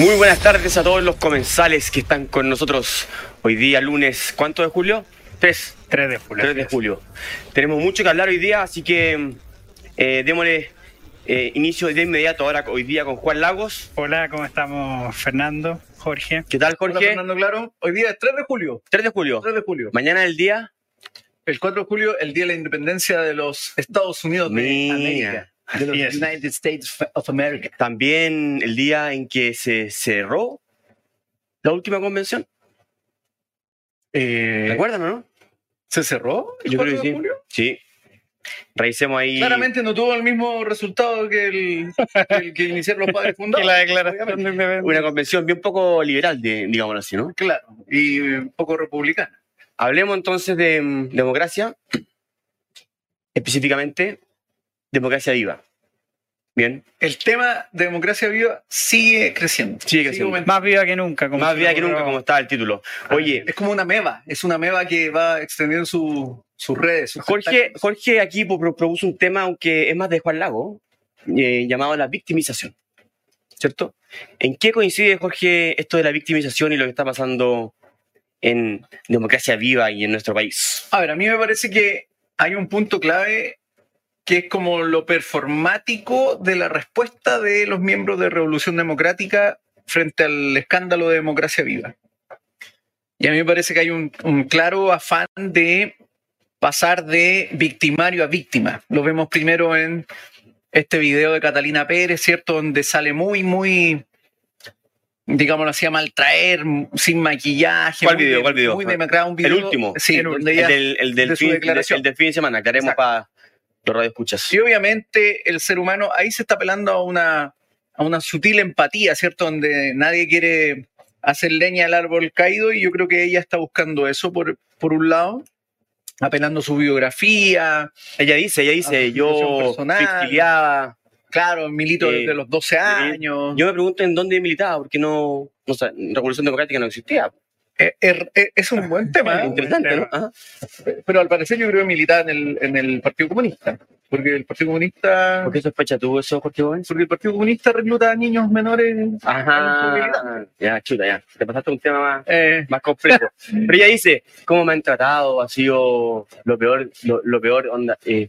Muy buenas tardes a todos los comensales que están con nosotros hoy día, lunes, ¿cuánto de julio? 3. 3 de julio. 3 de julio. Tenemos mucho que hablar hoy día, así que eh, démosle eh, inicio de inmediato ahora hoy día con Juan Lagos. Hola, ¿cómo estamos? Fernando, Jorge. ¿Qué tal, Jorge? Hola, Fernando Claro. Hoy día es 3 de julio. 3 de julio. 3 de julio. Mañana el día. El 4 de julio, el día de la independencia de los Estados Unidos de. América. De los. United States of America. También el día en que se cerró la última convención. Eh, ¿Recuerdan o no? ¿Se cerró el Yo 4 creo que de sí. julio? Sí. Revisemos ahí. Claramente no tuvo el mismo resultado que el, que el que iniciaron los padres fundados. Que la declaración de. Una convención bien poco liberal, de, digámoslo así, ¿no? Claro, y un poco republicana. Hablemos entonces de mm, democracia, específicamente democracia viva. Bien, El tema de democracia viva sigue creciendo. Sigue creciendo. Más viva que nunca. Como más lo que nunca, como estaba el título. Oye, Es como una meva, es una meva que va extendiendo su- sus redes. sus Jorge. Jorge aquí pro- propuso un tema, aunque es más de Juan Lago, eh, llamado la victimización. ¿Cierto? ¿En qué coincide, Jorge, esto de la victimización y lo que está pasando en democracia viva y en nuestro país? A ver, a mí me parece que hay un punto clave que es como lo performático de la respuesta de los miembros de Revolución Democrática frente al escándalo de democracia viva. Y a mí me parece que hay un, un claro afán de pasar de victimario a víctima. Lo vemos primero en este video de Catalina Pérez, ¿cierto? Donde sale muy, muy, digámoslo así, a maltraer, sin maquillaje. ¿Cuál muy video? de- ¿Cuál video? Muy demacrado, un video. último. Sí, El El del, el fin, el del fin de semana, que haremos para los radioescuchas. Y obviamente el ser humano ahí se está apelando a una, a una sutil empatía, ¿cierto? Donde nadie quiere hacer leña al árbol caído y yo creo que ella está buscando eso por, por un lado, apelando a su biografía, Ella dice, ella dice, yo exiliada. claro, milito Eh, desde los 12 años. Yo me pregunto en dónde militaba, porque no, no sé, Revolución Democrática no existía. Eh, er- eh, es un buen tema. Interesante, ¿no? Ajá. pero al parecer yo creo que militaba en el, en el Partido Comunista, porque el Partido Comunista... ¿Por qué sospecha tú eso, Jorge Gómez? Porque el Partido Comunista recluta a niños menores. Ajá. Ya, chuta, ya. Te pasaste un tema más, Eh, más complejo. Pero ella dice, ¿cómo me han tratado? Ha sido lo peor, lo, lo peor, onda. eh,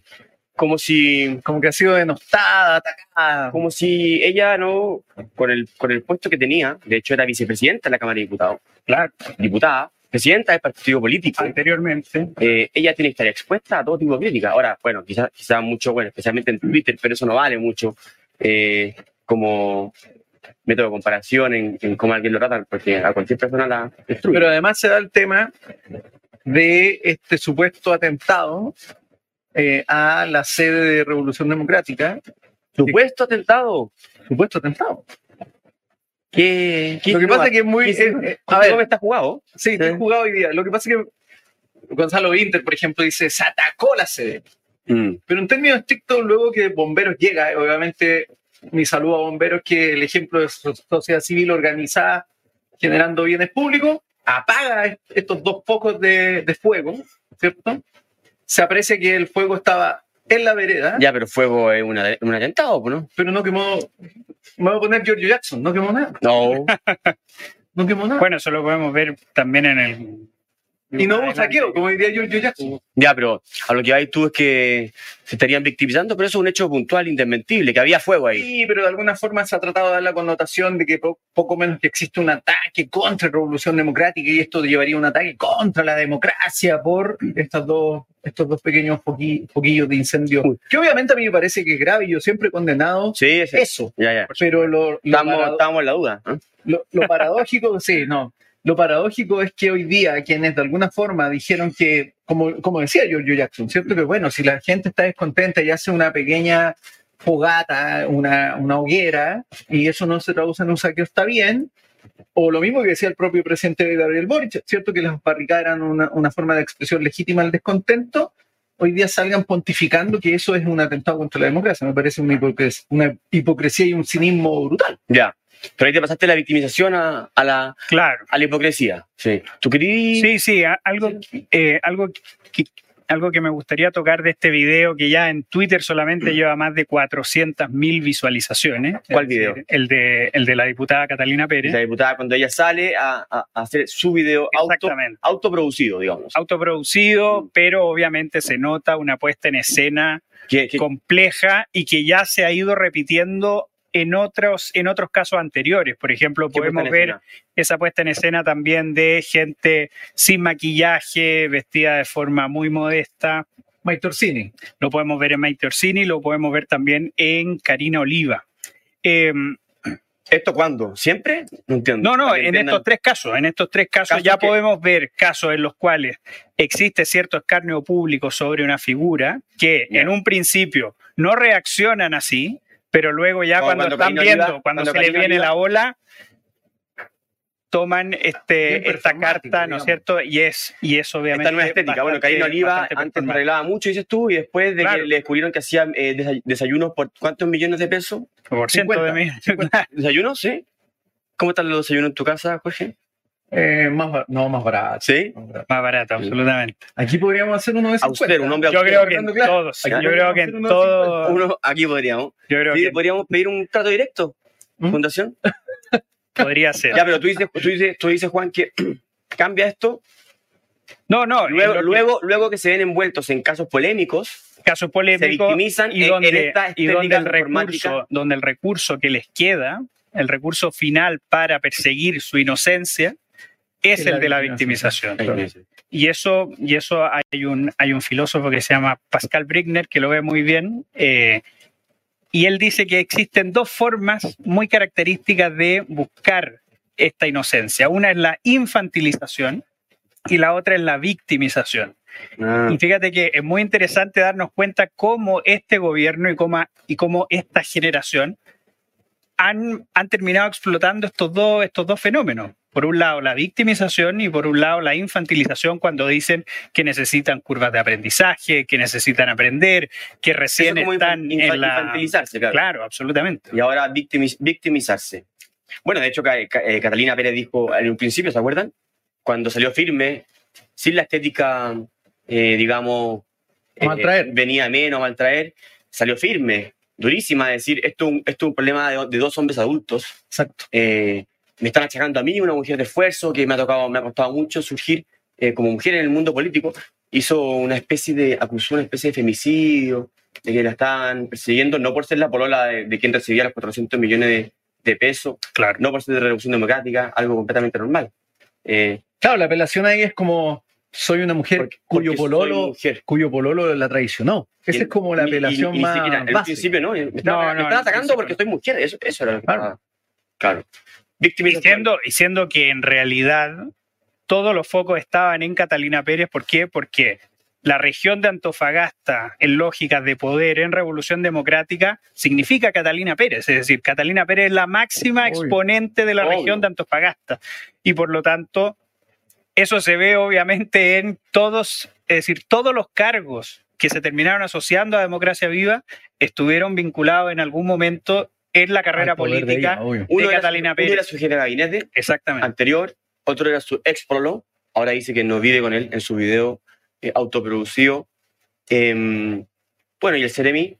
como si como que ha sido denostada, atacada. como si ella no, con el, con el puesto que tenía, de hecho era vicepresidenta de la Cámara de Diputados, Claro, diputada, presidenta del partido político, anteriormente. eh, ella tiene que estar expuesta a todo tipo de crítica. Ahora, bueno, quizás quizá mucho, bueno, especialmente en Twitter, pero eso no vale mucho eh, como método de comparación en, en cómo alguien lo trata, porque a cualquier persona la destruye. Pero además se da el tema de este supuesto atentado eh, a la sede de Revolución Democrática. Supuesto atentado. Supuesto atentado. ¿Qué, qué Lo que pasa es que es muy. ¿Qué- eh, eh, a ver, está jugado? sí, he jugado hoy día. Lo que pasa es que Gonzalo Winter, por ejemplo, dice: se atacó la sede. Mm. Pero en términos estrictos, luego que Bomberos llega, eh, obviamente mi saludo a Bomberos, que el ejemplo de so- sociedad civil organizada generando bienes públicos, apaga est- estos dos focos de, de fuego, ¿cierto? Se aprecia que el fuego estaba en la vereda, Ya, pero fuego es una- un atentado, ¿no? pero no quemó. Me voy a poner Giorgio Jackson, no quemó nada. No. No quemó nada. Bueno, eso lo podemos ver también en el. Y no hubo Adelante. saqueo, como diría Giorgio Jackson. Ya, pero a lo que vais tú es que se estarían victimizando, pero eso es un hecho puntual, indesmentible, que había fuego ahí. Sí, pero de alguna forma se ha tratado de dar la connotación de que po- poco menos que existe un ataque contra la revolución democrática y esto llevaría a un ataque contra la democracia por estas dos, estos dos pequeños foqui- foquillos de incendio. Uy. Que obviamente a mí me parece que es grave y yo siempre he condenado Sí, ese- eso. ya, ya. Pero lo, lo, Estamos, estamos en la duda. ¿no? lo- lo paradójico, sí, no. Lo paradójico es que hoy día quienes de alguna forma dijeron que, como, como decía Giorgio Jackson, ¿cierto? Que bueno, si la gente está descontenta y hace una pequeña fogata, una, una hoguera, y eso no se traduce en un saqueo, está bien. O lo mismo que decía el propio presidente Gabriel Boric, ¿cierto? Que las barricadas eran una, una forma de expresión legítima al descontento. Hoy día salgan pontificando que eso es un atentado contra la democracia. Me parece una una hipocresía y un cinismo brutal. Ya. Pero ahí te pasaste la victimización a, a la, Claro. a la hipocresía. Sí. ¿Tú querías? Sí, sí, a- algo, eh, algo que algo que me gustaría tocar de este video que ya en Twitter solamente lleva más de 400.000 visualizaciones. ¿Cuál decir, video? El de, el de la diputada Catalina Pérez. La diputada, cuando ella sale a, hacer su video auto, autoproducido, digamos. Autoproducido, pero obviamente se nota una puesta en escena compleja y que ya se ha ido repitiendo en otros, en otros casos anteriores. Por ejemplo, podemos ver escena. esa puesta en escena también de gente sin maquillaje, vestida de forma muy modesta. Mike Torsini. Lo podemos ver en Maite Orsini, lo podemos ver también en Karina Oliva. Eh, ¿Esto cuándo? ¿Siempre? No entiendo. no, no, en entiendan. estos tres casos, en estos tres casos Casos ya que- podemos ver casos en los cuales existe cierto escarnio público sobre una figura que en un principio no reaccionan así, pero luego ya cuando, cuando están viendo, cuando, cuando se les viene la ola, toman este, esta carta, ¿no es cierto? Y es, y es obviamente. Esta nueva estética. Bueno, bastante- Karina Oliva antes arreglaba mucho, dices tú, y después de Claro. que le descubrieron que hacía eh, desa- desayunos por cuántos millones de pesos. Por ciento de 50, mí. ¿Desayunos? Sí. ¿Cómo están los desayunos en tu casa, Jorge? Eh, más, no, más barato. Sí. más barato. Más barato, absolutamente. Aquí podríamos hacer uno de 50. Austero, un hombre Yo creo que en claro. todos, Aquí yo creo que en hacer uno de todo, Uno, aquí podríamos. yo creo Sí, que podríamos pedir un trato directo. ¿Mm? Fundación. podría ser. Ya, pero tú dices, tú dices, tú dices Juan, que cambia esto. No, no, Luego, que- luego, luego que se ven envueltos en casos polémicos, caso se polémico victimizan y donde, en esta y donde el recurso, donde el recurso que les queda, el recurso final para perseguir su inocencia, es el de la victimización. victimización. Y eso, y eso hay un, hay un filósofo que se llama Pascal Brickner que lo ve muy bien. eh, y él dice que existen dos formas muy características de buscar esta inocencia. Una es la infantilización y la otra es la victimización. Ah, Y fíjate que es muy interesante darnos cuenta cómo este gobierno y cómo, y cómo esta generación han, han terminado explotando estos dos, estos dos fenómenos. Por un lado, la victimización y por un lado, la infantilización cuando dicen que necesitan curvas de aprendizaje, que necesitan aprender, que eso recién es como están en la... infantilizarse, claro. Claro, absolutamente. Y ahora victimiz- victimizarse. Bueno, de hecho, eh, Catalina Pérez dijo en un principio, ¿se acuerdan? Cuando salió firme, sin la estética, eh, digamos, A maltraer. venía menos a maltraer, salió firme, durísima, a decir, esto, es un- esto es un problema de, de dos hombres adultos. Exacto. eh, me están achacando a mí, una mujer de esfuerzo, que me ha tocado, me ha costado mucho surgir eh, como mujer en el mundo político. Hizo una especie de, acusó una especie de femicidio, de que la estaban persiguiendo, no por ser la polola de, de quien recibía los 400 millones de, de pesos, Claro. no por ser de revolución democrática, algo completamente normal. Eh, Claro, la apelación ahí es como soy una mujer porque- cuyo porque soy pololo mujer. cuyo pololo la traicionó. Esa Y- es como la y- y- apelación y ni más siquiera, en principio, ¿no? Me están, No, me no, están en atacando porque estoy mujer. Eso, eso era lo que Claro. estaba- Claro. Y siendo, y siendo que en realidad todos los focos estaban en Catalina Pérez, ¿por qué? Porque la región de Antofagasta, en lógicas de poder, en revolución democrática, significa Catalina Pérez. Es decir, Catalina Pérez es la máxima exponente de la Obvio. región de Antofagasta. Y por lo tanto, eso se ve obviamente en todos, es decir, todos los cargos que se terminaron asociando a Democracia Viva estuvieron vinculados en algún momento en la carrera poder de política ella. Uno, de era, Catalina su- Pérez. uno era su jefe de gabinete, Exactamente. anterior, otro era su ex prolo, ahora dice que no vive con él en su video eh, autoproducido. Em, bueno, y el Ceremi,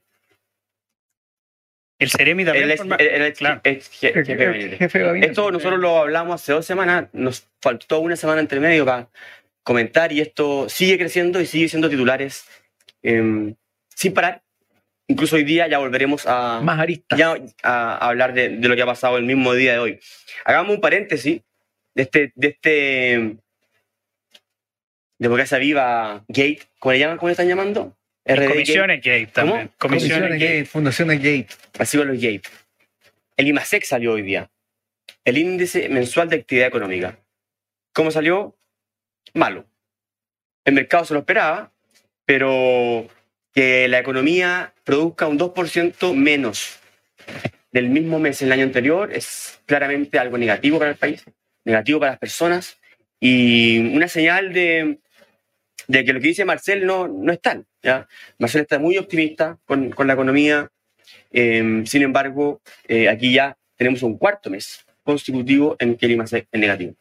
El Ceremi también. él es, forma- él- él es claro. ex je- El- jefe de el gabinete. jefe de gabinete. Esto nosotros lo hablamos hace dos semanas, nos faltó una semana entre medio para comentar y esto sigue creciendo y sigue siendo titulares em, sin parar. Incluso hoy día ya volveremos a, Más aristas. ya a, a hablar de, de lo que ha pasado el mismo día de hoy. Hagamos un paréntesis de este, de este Democracia Viva Gate, ¿cómo le llaman? ¿Cómo le están llamando? RD Comisiones Gate también. ¿Cómo? Comisiones Comisiones Gate. Gate, Fundaciones Gate. Gate. Así con los Gate. El IMASEC salió hoy día. El índice mensual de actividad económica. ¿Cómo salió? Malo. El mercado se lo esperaba, pero que la economía produzca un 2% menos del mismo mes en el año anterior es claramente algo negativo para el país, negativo para las personas y una señal de, de que lo que dice Marcel no, no es tal. ¿ya? Marcel está muy optimista con, con la economía, eh, sin embargo, eh, aquí ya tenemos un cuarto mes consecutivo en que el IMASEC es negativo.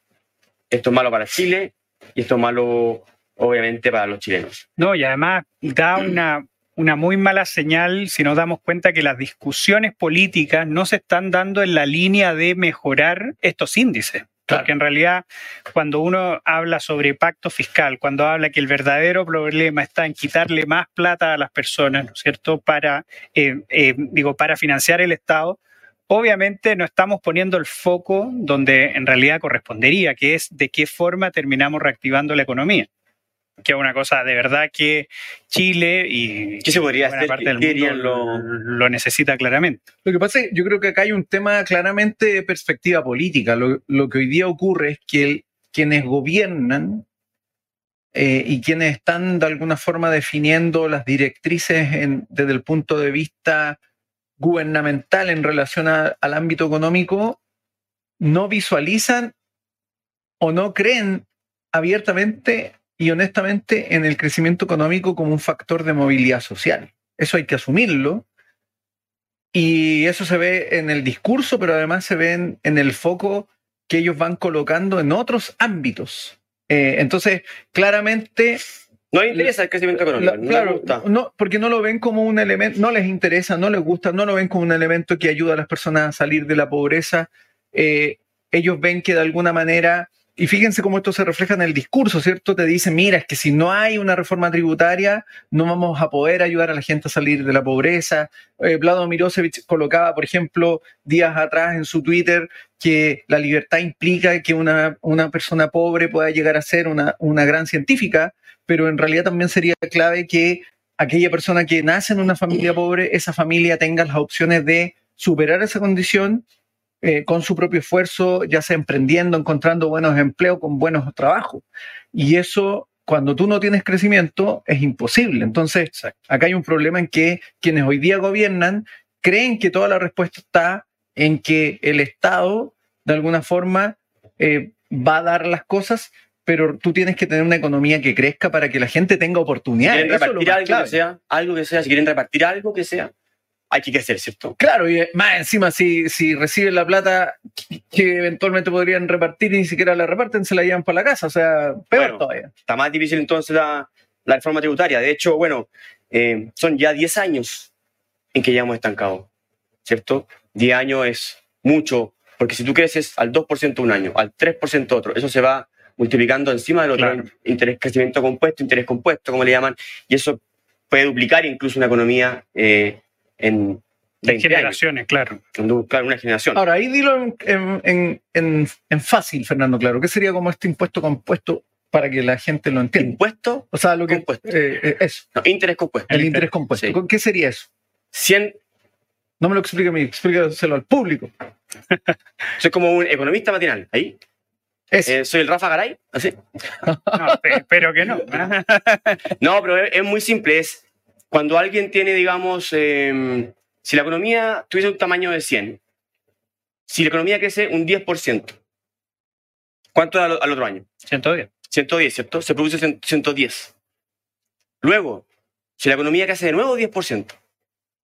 Esto es malo para Chile y esto es malo obviamente, para los chilenos. No, y además da una, una muy mala señal si nos damos cuenta que las discusiones políticas no se están dando en la línea de mejorar estos índices. Porque en realidad, cuando uno habla sobre pacto fiscal, cuando habla que el verdadero problema está en quitarle más plata a las personas, ¿no es cierto?, para, eh, eh, digo, para financiar el Estado, obviamente no estamos poniendo el foco donde en realidad correspondería, que es de qué forma terminamos reactivando la economía que es una cosa de verdad que Chile y ¿Qué se podría buena hacer? parte ¿Qué del mundo lo, necesita claramente. Lo que pasa es que yo creo que acá hay un tema claramente de perspectiva política. Lo, lo que hoy día ocurre es que el- quienes gobiernan eh, y quienes están de alguna forma definiendo las directrices en- desde el punto de vista gubernamental en relación a- al ámbito económico no visualizan o no creen abiertamente y honestamente en el crecimiento económico como un factor de movilidad social. Eso hay que asumirlo. Y eso se ve en el discurso, pero además se ve en, en el foco que ellos van colocando en otros ámbitos. Eh, entonces, claramente, No les interesa el crecimiento económico. la- no les claro, gusta. no, porque no lo ven como un elemento, no les interesa, no les gusta, no lo ven como un elemento que ayuda a las personas a salir de la pobreza. Eh, ellos ven que de alguna manera, y fíjense cómo esto se refleja en el discurso, ¿cierto? Te dicen, mira, es que si no hay una reforma tributaria, no vamos a poder ayudar a la gente a salir de la pobreza. Eh, Vlado Mirosevich colocaba, por ejemplo, días atrás en su Twitter que la libertad implica que una, una persona pobre pueda llegar a ser una, una gran científica, pero en realidad también sería clave que aquella persona que nace en una familia pobre, esa familia tenga las opciones de superar esa condición eh, con su propio esfuerzo, ya sea emprendiendo, encontrando buenos empleos con buenos trabajos. Y eso, cuando tú no tienes crecimiento, es imposible. Entonces, acá hay un problema en que quienes hoy día gobiernan creen que toda la respuesta está en que el Estado, de alguna forma, eh, va a dar las cosas, pero tú tienes que tener una economía que crezca para que la gente tenga Si oportunidades. quieren es lo repartir algo que sea, algo que sea, si quieren repartir algo que sea, hay que crecer, ¿cierto? Claro, y eh, más encima, si, si reciben la plata que eventualmente podrían repartir y ni siquiera la reparten, se la llevan para la casa. O sea, peor Bueno. todavía. Está más difícil entonces la, la reforma tributaria. De hecho, bueno, eh, son ya 10 años en que ya hemos estancado, ¿cierto? 10 años es mucho, porque si tú creces al 2% un año, al 3% otro, eso se va multiplicando encima del otro, Claro. interés, crecimiento compuesto, interés compuesto, como le llaman, y eso puede duplicar incluso una economía eh, en 20 años, Generaciones, claro. claro, una generación. Ahora, ahí dilo en, en- en- en- en fácil, Fernando, claro. ¿Qué sería como este impuesto compuesto para que la gente lo entienda? Impuesto, O sea, lo que. Compuesto. eh, eh, eso, no, interés compuesto. el interés compuesto. Sí. ¿Qué sería eso? 100, No me lo explique a mí, explícaselo al público. soy como un economista matinal, ahí. Eh, soy el Rafa Garay, así. No, espero que no. No, pero es, es muy simple. Es cuando alguien tiene, digamos, eh, si la economía tuviese un tamaño de 100, si la economía crece un 10%, ¿cuánto da al, otro año? 110. 110, ¿cierto? Se produce 100 110. Luego, si la economía crece de nuevo 10%,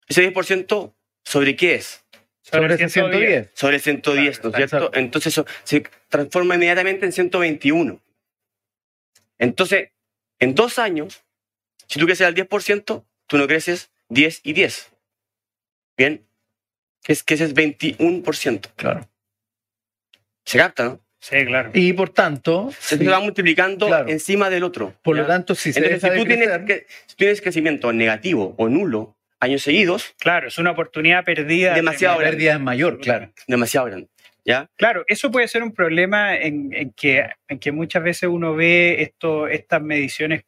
ese 10% ¿sobre qué es? Sobre ese 110. Sobre 110, Claro, ¿no es cierto? exacto. Entonces eso se transforma inmediatamente en 121. Entonces, en dos años, si tú creces al 10%, tú no creces 10 y 10. Bien, que es, que ese es 21%. Claro. Se capta, ¿no? Sí, claro. Y por tanto, Se si- va multiplicando Claro. encima del otro. por ¿ya? lo tanto, si se Entonces, deja si de tú, tienes, crecer, que- si tienes crecimiento negativo o nulo años seguidos, Claro, es una oportunidad perdida. Demasiado la grande. pérdida es mayor, claro. demasiado grande. ¿ya? Claro, eso puede ser un problema en, en que, en que muchas veces uno ve esto, estas mediciones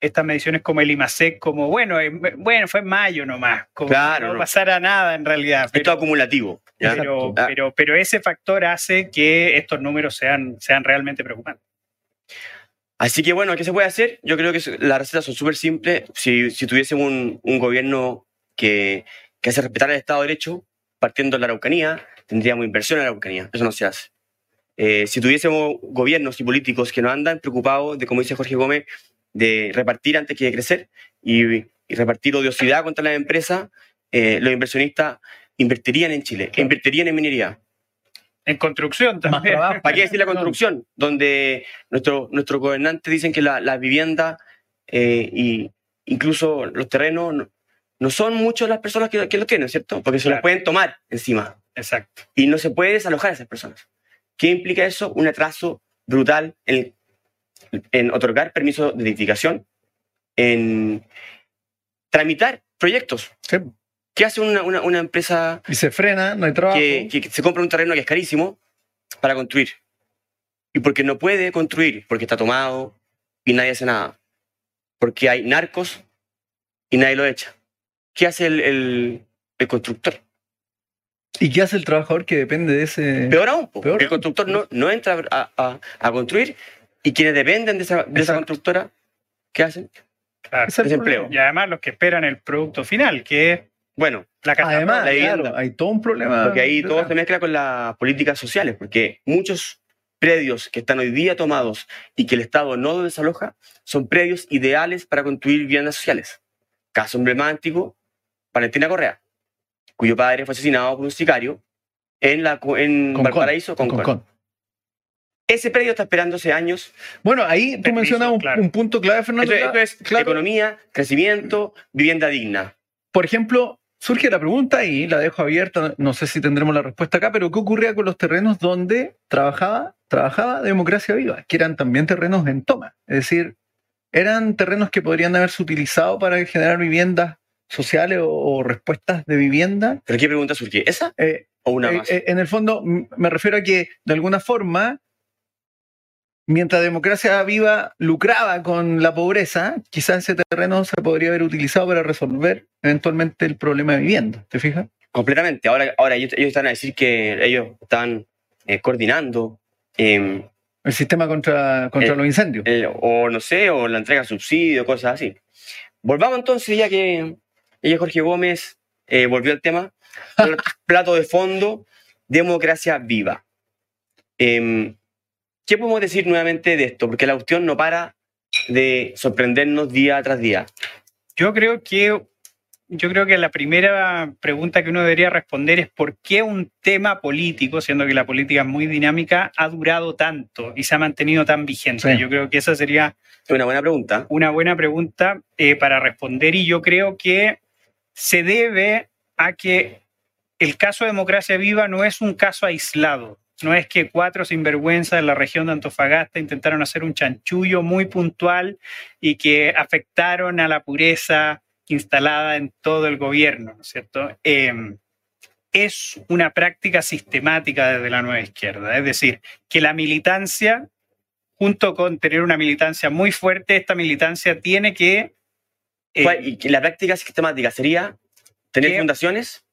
estas mediciones como el IMASEC, como bueno, en- bueno, fue en mayo nomás, como Claro, que no no. pasara nada en realidad. Esto es Pero, acumulativo. ¿ya? pero, Ah. pero, pero ese factor hace que estos números sean, sean realmente preocupantes. Así que bueno, ¿qué se puede hacer? Yo creo que las recetas son súper simples. Si, si tuviésemos un, un gobierno que, que hace respetar el Estado de Derecho, partiendo de la Araucanía, tendríamos inversión en la Araucanía. Eso no se hace. Eh, si tuviésemos gobiernos y políticos que no andan preocupados de, como dice Jorge Gómez, de repartir antes que de crecer y, y repartir odiosidad contra las empresas, eh, los inversionistas invertirían en Chile, invertirían en minería. En construcción también. ¿Para qué decir la construcción? Donde nuestro, nuestros gobernantes dicen que la, la vivienda eh, y incluso los terrenos no, no son muchas las personas que, que lo tienen, ¿cierto? Porque se los pueden tomar encima Exacto. y no se puede desalojar a esas personas. ¿Qué implica eso? Un atraso brutal en, en otorgar permiso de edificación, en tramitar proyectos. Sí. ¿Qué hace una, una- una empresa Y se frena, no hay trabajo. que, que se compra un terreno que es carísimo para construir? Y porque no puede construir, porque está tomado y nadie hace nada. Porque hay narcos y nadie lo echa. ¿Qué hace el, el- el constructor? ¿Y qué hace el trabajador que depende de ese...? Peor aún, Peor el aún. constructor no, no entra a, a- a construir y quienes dependen de esa, de esa Exacto. constructora, ¿qué hacen? Claro. Desempleo. Y además los que esperan el producto final, que es Bueno, la casa Además, la vivienda. claro, hay todo un problema. porque ahí todo se mezcla con las políticas sociales, porque muchos predios que están hoy día tomados y que el Estado no desaloja son predios ideales para construir viviendas sociales. Caso emblemático, Valentina Correa, cuyo padre fue asesinado por un sicario en, la, en Valparaíso, Con Concón. Ese predio está esperando hace años Bueno, ahí tú Permiso, mencionas un, claro. un punto clave, Fernando. Esto, esto es Claro. economía, crecimiento, vivienda digna. Por ejemplo, surge la pregunta y la dejo abierta, no sé si tendremos la respuesta acá, pero ¿qué ocurría con los terrenos donde trabajaba, trabajaba Democracia Viva? Que eran también terrenos en toma. Es decir, eran terrenos que podrían haberse utilizado para generar viviendas sociales o, o respuestas de vivienda. ¿Pero qué pregunta surge? ¿Esa Eh, o una eh, más? eh, en el fondo, me refiero a que, de alguna forma, mientras Democracia Viva lucraba con la pobreza, quizás ese terreno se podría haber utilizado para resolver eventualmente el problema de vivienda. ¿Te fijas? Completamente. Ahora, ahora ellos, ellos están a decir que ellos están eh, coordinando, eh, El sistema contra, contra Eh, los incendios. el- o no sé, o la entrega de subsidio, cosas así. Volvamos entonces, ya que ella, Jorge Gómez, eh, volvió al tema. Pl- Plato de fondo, democracia viva. Em, ¿Qué podemos decir nuevamente de esto? Porque la cuestión no para de sorprendernos día tras día. Yo creo que yo creo que la primera pregunta que uno debería responder es por qué un tema político, siendo que la política es muy dinámica, ha durado tanto y se ha mantenido tan vigente. Sí. Yo creo que esa sería una buena pregunta. una buena pregunta eh, para responder y yo creo que se debe a que el caso de Democracia Viva no es un caso aislado. No es que cuatro sinvergüenzas de la región de Antofagasta intentaron hacer un chanchullo muy puntual y que afectaron a la pureza instalada en todo el gobierno, ¿no es cierto? Eh, es una práctica sistemática desde la nueva izquierda. Es decir, que la militancia junto con tener una militancia muy fuerte, esta militancia tiene que, eh, ¿Cuál- y que la práctica sistemática sería tener fundaciones.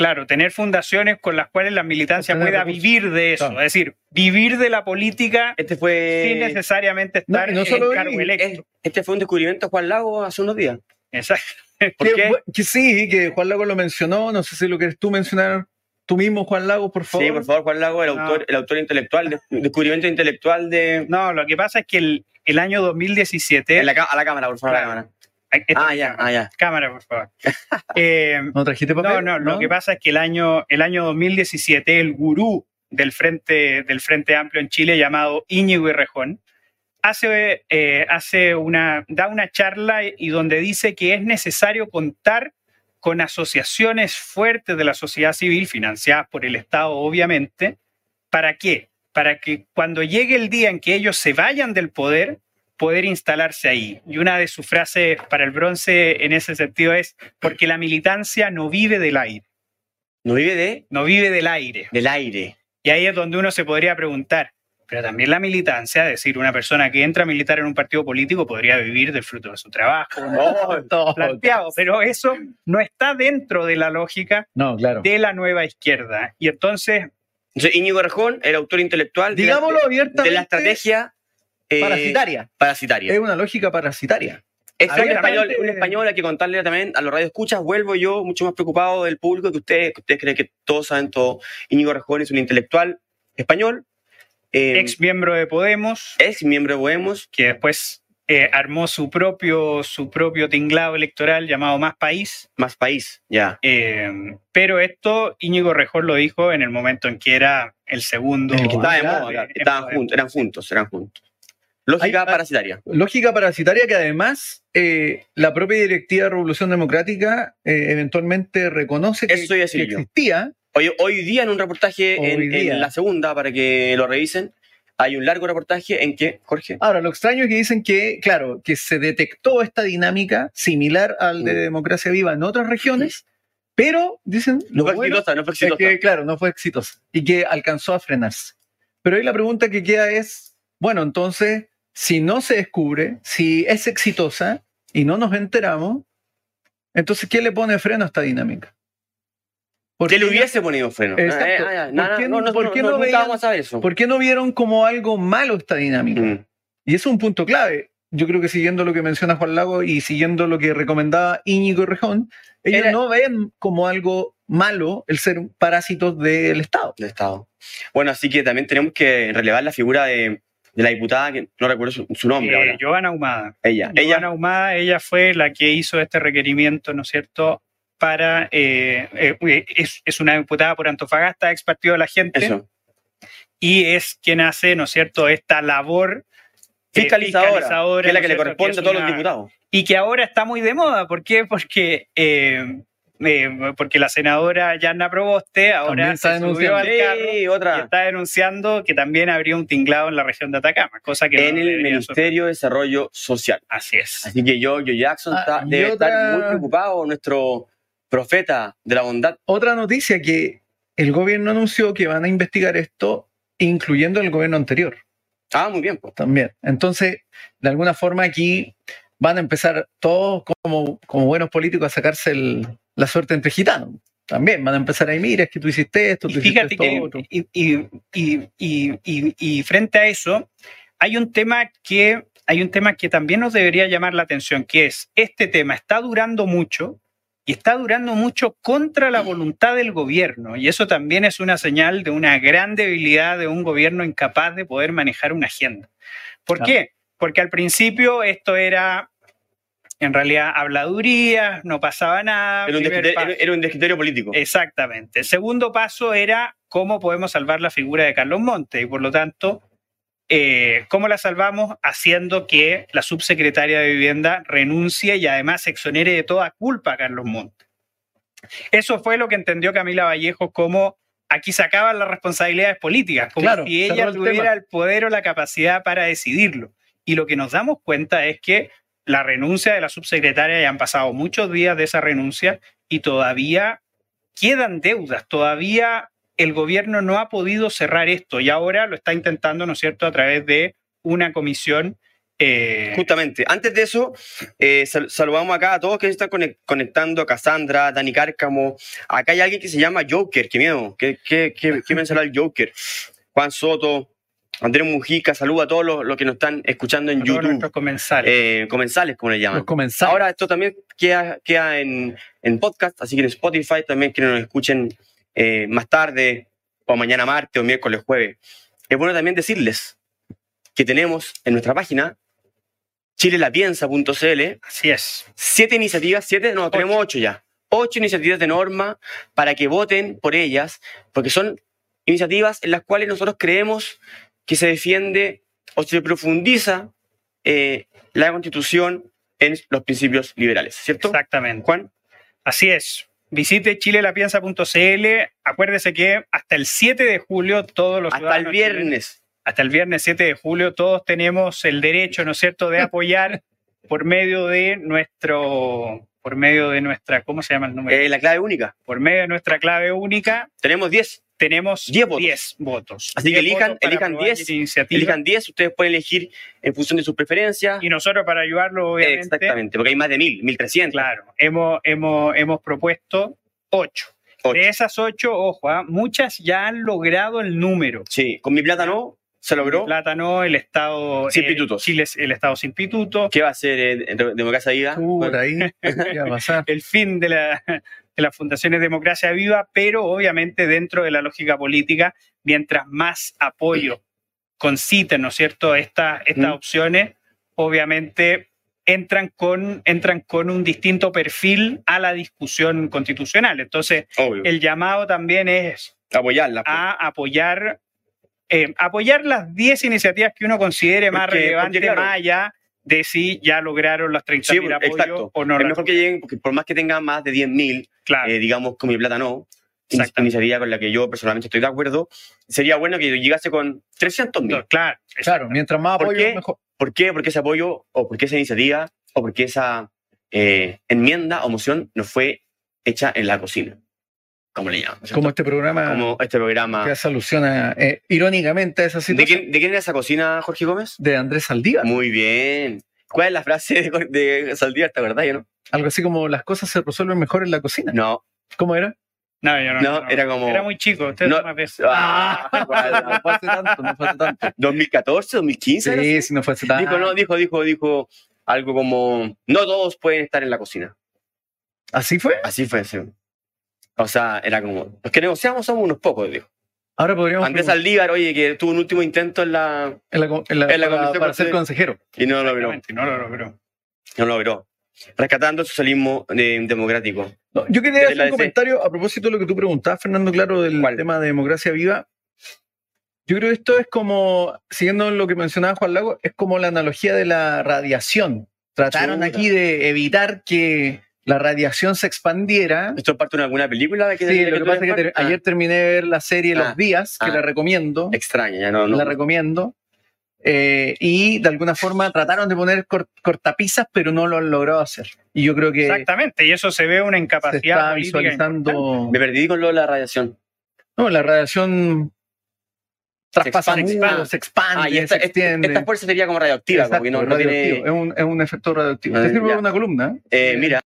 Claro, tener fundaciones con las cuales la militancia pueda vivir de eso. Claro. Es decir, vivir de la política Este fue, sin necesariamente No, estar y no solo en cargo electo. este fue un descubrimiento de Juan Lago hace unos días. Exacto. ¿Por Que- qué? que sí, que Juan Lago lo mencionó, no sé si lo quieres tú mencionar tú mismo, Juan Lago, por favor. Sí, por favor, Juan Lago, el No. autor, el autor intelectual, de- descubrimiento intelectual de... No, lo que pasa es que el, el año 2017... En la ca- a la cámara, por favor, a la Claro. cámara. Esta Ah, ya, ah, ya. Cámara, por favor. Eh, ¿No trajiste papel? No, no, lo que pasa es que el año, el año 2017, el gurú del Frente, del Frente Amplio en Chile, llamado Íñigo Errejón, hace, eh, hace una, da una charla y donde dice que es necesario contar con asociaciones fuertes de la sociedad civil, financiadas por el Estado, obviamente. ¿Para qué? Para que cuando llegue el día en que ellos se vayan del poder, poder instalarse ahí. Y una de sus frases para el bronce en ese sentido es, porque la militancia no vive del aire, No vive de, no vive del aire. del aire. Y ahí es donde uno se podría preguntar, pero también la militancia, es decir, una persona que entra a militar en un partido político podría vivir del fruto de su trabajo, ¿no? No, planteado, pero eso no está dentro de la lógica no, claro. de la nueva izquierda. Y entonces, Entonces, Íñigo Rajón, el autor intelectual de la- Digámoslo abiertamente. de la estrategia eh, parasitaria. parasitaria. Es una lógica parasitaria. Es un español, un español hay que contarle también a los radioescuchas, vuelvo yo mucho más preocupado del público que ustedes, que ustedes creen que todos saben todo. Íñigo Rajón es un intelectual español, eh, ex miembro de Podemos, ex miembro de Podemos, que después eh, armó su propio, su propio tinglado electoral llamado Más País. Más país, ya. Eh, pero esto Íñigo Rejón lo dijo en el momento en que era el segundo. El que Estaba de moda, estaban juntos, eran juntos, eran juntos. Lógica Hay- parasitaria. Lógica parasitaria que además eh, la propia directiva de Revolución Democrática eh, eventualmente reconoce que, Eso que existía. Hoy, hoy día en un reportaje, en, en la segunda, para que lo revisen, hay un largo reportaje en que, Jorge, Ahora, lo extraño es que dicen que, claro, que se detectó esta dinámica similar al de Mm. Democracia Viva en otras regiones, pero dicen no fue bueno exitosa, no fue es exitosa. que, claro, no fue exitosa y que alcanzó a frenarse. Pero ahí la pregunta que queda es, bueno, entonces, si no se descubre, si es exitosa y no nos enteramos, entonces, ¿qué le pone freno a esta dinámica? ¿Por que le hubiese ponido freno. ¿Por qué no, no- no, por no, qué no, no nunca veían- vamos a saber eso. ¿Por qué no vieron como algo malo esta dinámica? Mm. Y es un punto clave. Yo creo que siguiendo lo que menciona Juan Lago y siguiendo lo que recomendaba Íñigo Rejón, ellos Era- no ven como algo malo el ser parásitos del Estado. del Estado. Bueno, así que también tenemos que relevar la figura de, de la diputada, que no recuerdo su, su nombre Eh, ahora. Giovanna Humada. Ella. Giovanna Ella, Humada, ella fue la que hizo este requerimiento, ¿no es cierto? Para, eh, eh, es, es una diputada por Antofagasta, ex partido de la gente, eso. y es quien hace, ¿no es cierto?, esta labor eh, Fiscalizadora, que es la que le corresponde es a todos los diputados. Y que ahora está muy de moda. ¿Por qué? Porque, eh, porque la senadora Yanna Proboste ahora está se subió denunciando. al carro y otra. está denunciando que también habría un tinglado en la región de Atacama, cosa que En no el Ministerio de Desarrollo Social. Así es. Así que yo, yo Jackson Ah, está- debe otra- estar muy preocupado, nuestro profeta de la bondad. Otra noticia que el gobierno anunció que van a investigar esto, incluyendo el gobierno anterior Ah, muy bien. pues. también. Entonces, de alguna forma aquí van a empezar todos como, como buenos políticos a sacarse el- la suerte entre gitanos. También van a empezar ahí, mira, es que tú hiciste esto, tú Y fíjate hiciste que, esto otro. y, y- y- y- y- y frente a eso, hay un tema que hay un tema que también nos debería llamar la atención, que es este tema está durando mucho y está durando mucho contra la voluntad del gobierno. Y eso también es una señal de una gran debilidad de un gobierno incapaz de poder manejar una agenda. ¿Por Claro. qué? Porque al principio esto era, en realidad, habladuría, no pasaba nada. Era un, descriterio, paso. era- era un descriterio político. Exactamente. El segundo paso era cómo podemos salvar la figura de Carlos Monte y por lo tanto, eh, ¿cómo la salvamos? Haciendo que la subsecretaria de Vivienda renuncie y además exonere de toda culpa a Carlos Monte. Eso fue lo que entendió Camila Vallejo como aquí se acaban las responsabilidades políticas, como Claro, si ella el tuviera tema. el poder o la capacidad para decidirlo. Y lo que nos damos cuenta es que la renuncia de la subsecretaria, ya han pasado muchos días de esa renuncia y todavía quedan deudas, todavía el gobierno no ha podido cerrar esto y ahora lo está intentando, ¿no es cierto?, a través de una comisión. eh, Justamente. Antes de eso, eh, sal- saludamos acá a todos que se están conec- conectando, Cassandra, Dani Cárcamo. Acá hay alguien que se llama Joker, qué miedo. ¿Qué, qué, qué, qué mencionó el Joker? Juan Soto, Andrés Mujica, saluda a todos los, los que nos están escuchando en a YouTube. comensales. Eh, comensales, como le llaman. Los comensales. Ahora esto también queda, queda en, en podcast, así que en Spotify también que nos escuchen eh, más tarde, o mañana martes, o miércoles, jueves. Es bueno también decirles que tenemos en nuestra página chilelapiensa.cl Así es. siete iniciativas, siete, no, tenemos ocho ya. Ocho iniciativas de norma para que voten por ellas, porque son iniciativas en las cuales nosotros creemos que se defiende o se profundiza eh, la constitución en los principios liberales, ¿cierto? Exactamente. Juan, Así es. Visite chilelapiensa.cl. Acuérdese que hasta el 7 de julio todos los hasta el chilenos- viernes. hasta el viernes 7 de julio todos tenemos el derecho, ¿no es cierto?, de apoyar por medio de nuestro, por medio de nuestra, ¿cómo se llama el número? eh, la clave única. por medio de nuestra clave única Tenemos 10. tenemos 10 votos. 10 votos. Así que 10 elijan- votos para elijan aprobar 10, esta iniciativa. Elijan 10, ustedes pueden elegir en función de sus preferencias. Y nosotros para ayudarlo, obviamente, Exactamente, porque hay más de 1000, 1300. claro, hemos, hemos, hemos propuesto 8. Ocho. De esas 8, ojo, ah, muchas ya han logrado el número. Sí, con mi plata no, se logró. Plátano, el Estado Sin eh, pitutos. Chile es el Estado sin pituto. ¿Qué va a hacer eh, Democracia Viva? Uh, por ahí, ¿qué va a pasar? el fin de, la, de las fundaciones Democracia Viva, pero obviamente dentro de la lógica política, mientras más apoyo conciten, ¿no es cierto?, Esta- estas Mm. opciones, obviamente entran con, entran con un distinto perfil a la discusión constitucional. Entonces, Obvio. el llamado también es Apoyarla. pues. a apoyar, eh, apoyar las 10 iniciativas que uno considere más Porque- relevantes, porque, claro. más allá de si ya lograron los 30 Sí, mil apoyos exacto. o no. es lo- mejor que lleguen, porque por más que tengan más de 10.000, Claro, eh, digamos, con mi plata no, iniciativa con la que yo personalmente estoy de acuerdo, sería bueno que llegase con 300.000. no, claro, Claro, mientras más ¿Por apoyo, qué? mejor. ¿Por qué? Porque ese apoyo, o porque esa iniciativa, o porque esa eh, enmienda o moción no fue hecha en la cocina. Como le llaman. ¿cierto? Como este programa Como este programa. que hace alusión a, eh, irónicamente a esa ¿De situación quién, ¿De quién era esa cocina, Jorge Gómez? de Andrés Saldívar. Muy bien. ¿Cuál es la frase de, de Saldívar? ¿Te acordás? Yo no. Algo así como las cosas se resuelven mejor en la cocina. No. ¿Cómo era? No, yo no, No, era como- Era muy chico, usted No. más veces. Ah, no fue hace tanto, no fue hace tanto. 2014, 2015. era Sí, sí, no fue hace tanto. Dijo, no, dijo, dijo, dijo algo como, no todos pueden estar en la cocina. ¿Así fue? Así fue, sí. O sea, era como, los que negociamos somos unos pocos, dijo. Ahora podríamos Andrés Aldívar, oye, que tuvo un último intento en la... en la, en la- en la para, ser consejero. Y no lo logró. No lo logró. No lo logró. Rescatando el socialismo eh, democrático. No, yo quería hacer un comentario a propósito de lo que tú preguntabas, Fernando, claro, del ¿Cuál? tema de democracia viva. Yo creo que esto es como, siguiendo lo que mencionaba Juan Lago, es como la analogía de la radiación. Trataron aquí de evitar que la radiación se expandiera. ¿Esto es parte de alguna película? Que Sí, lo que pasa es que? Ah, ayer terminé de ver la serie Ah. Los Días, que Ah. la recomiendo. Extraña, ya no. no. La recomiendo. Eh, y de alguna forma trataron de poner cor- cortapisas, pero no lo han logrado hacer. Y yo creo que Exactamente, y eso se ve una se incapacidad está importante. visualizando. Me perdí con lo de la radiación. No, la radiación traspasa expande, mundos, expande. se expande, Ah, y esta, se extiende. esta fuerza sería como radioactiva, como Exacto, que no, no radioactivo. tiene... es, un, es un efecto radioactivo. Ah, ¿Te sirve ya. una columna? Eh, mira.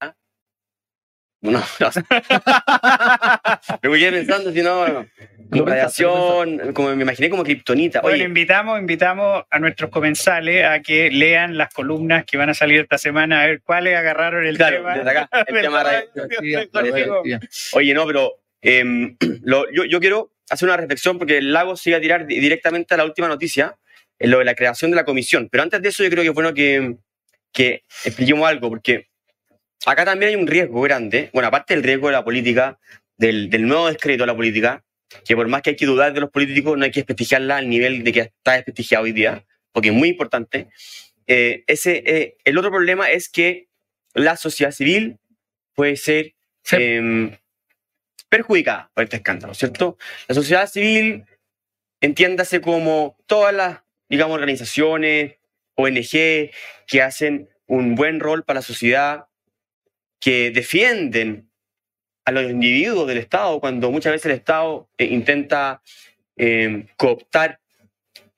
No. Me voy pensando, si no, como radiación, como me imaginé como kriptonita. Bueno, Oye, invitamos, invitamos a nuestros comensales a que lean las columnas que van a salir esta semana, a ver cuáles agarraron el claro, tema. desde acá, el tema radioactividad. Oye, no, pero lo- yo, yo quiero hacer una reflexión porque el lago se iba a tirar di- directamente a la última noticia, en lo de la creación de la comisión. Pero antes de eso, yo creo que es bueno que, que expliquemos algo, porque acá también hay un riesgo grande. Bueno, aparte del riesgo de la política, del, del nuevo decreto de la política, que por más que hay que dudar de los políticos, no hay que desprestigiarla al nivel de que está desprestigiado hoy día, porque es muy importante. Eh, ese, eh, el otro problema es que la sociedad civil puede ser Sí. em, perjudicada por este escándalo, ¿cierto? La sociedad civil, entiéndase como todas las, digamos, organizaciones, ONG, que hacen un buen rol para la sociedad, que defienden a los individuos del Estado, cuando muchas veces el Estado eh, intenta eh, cooptar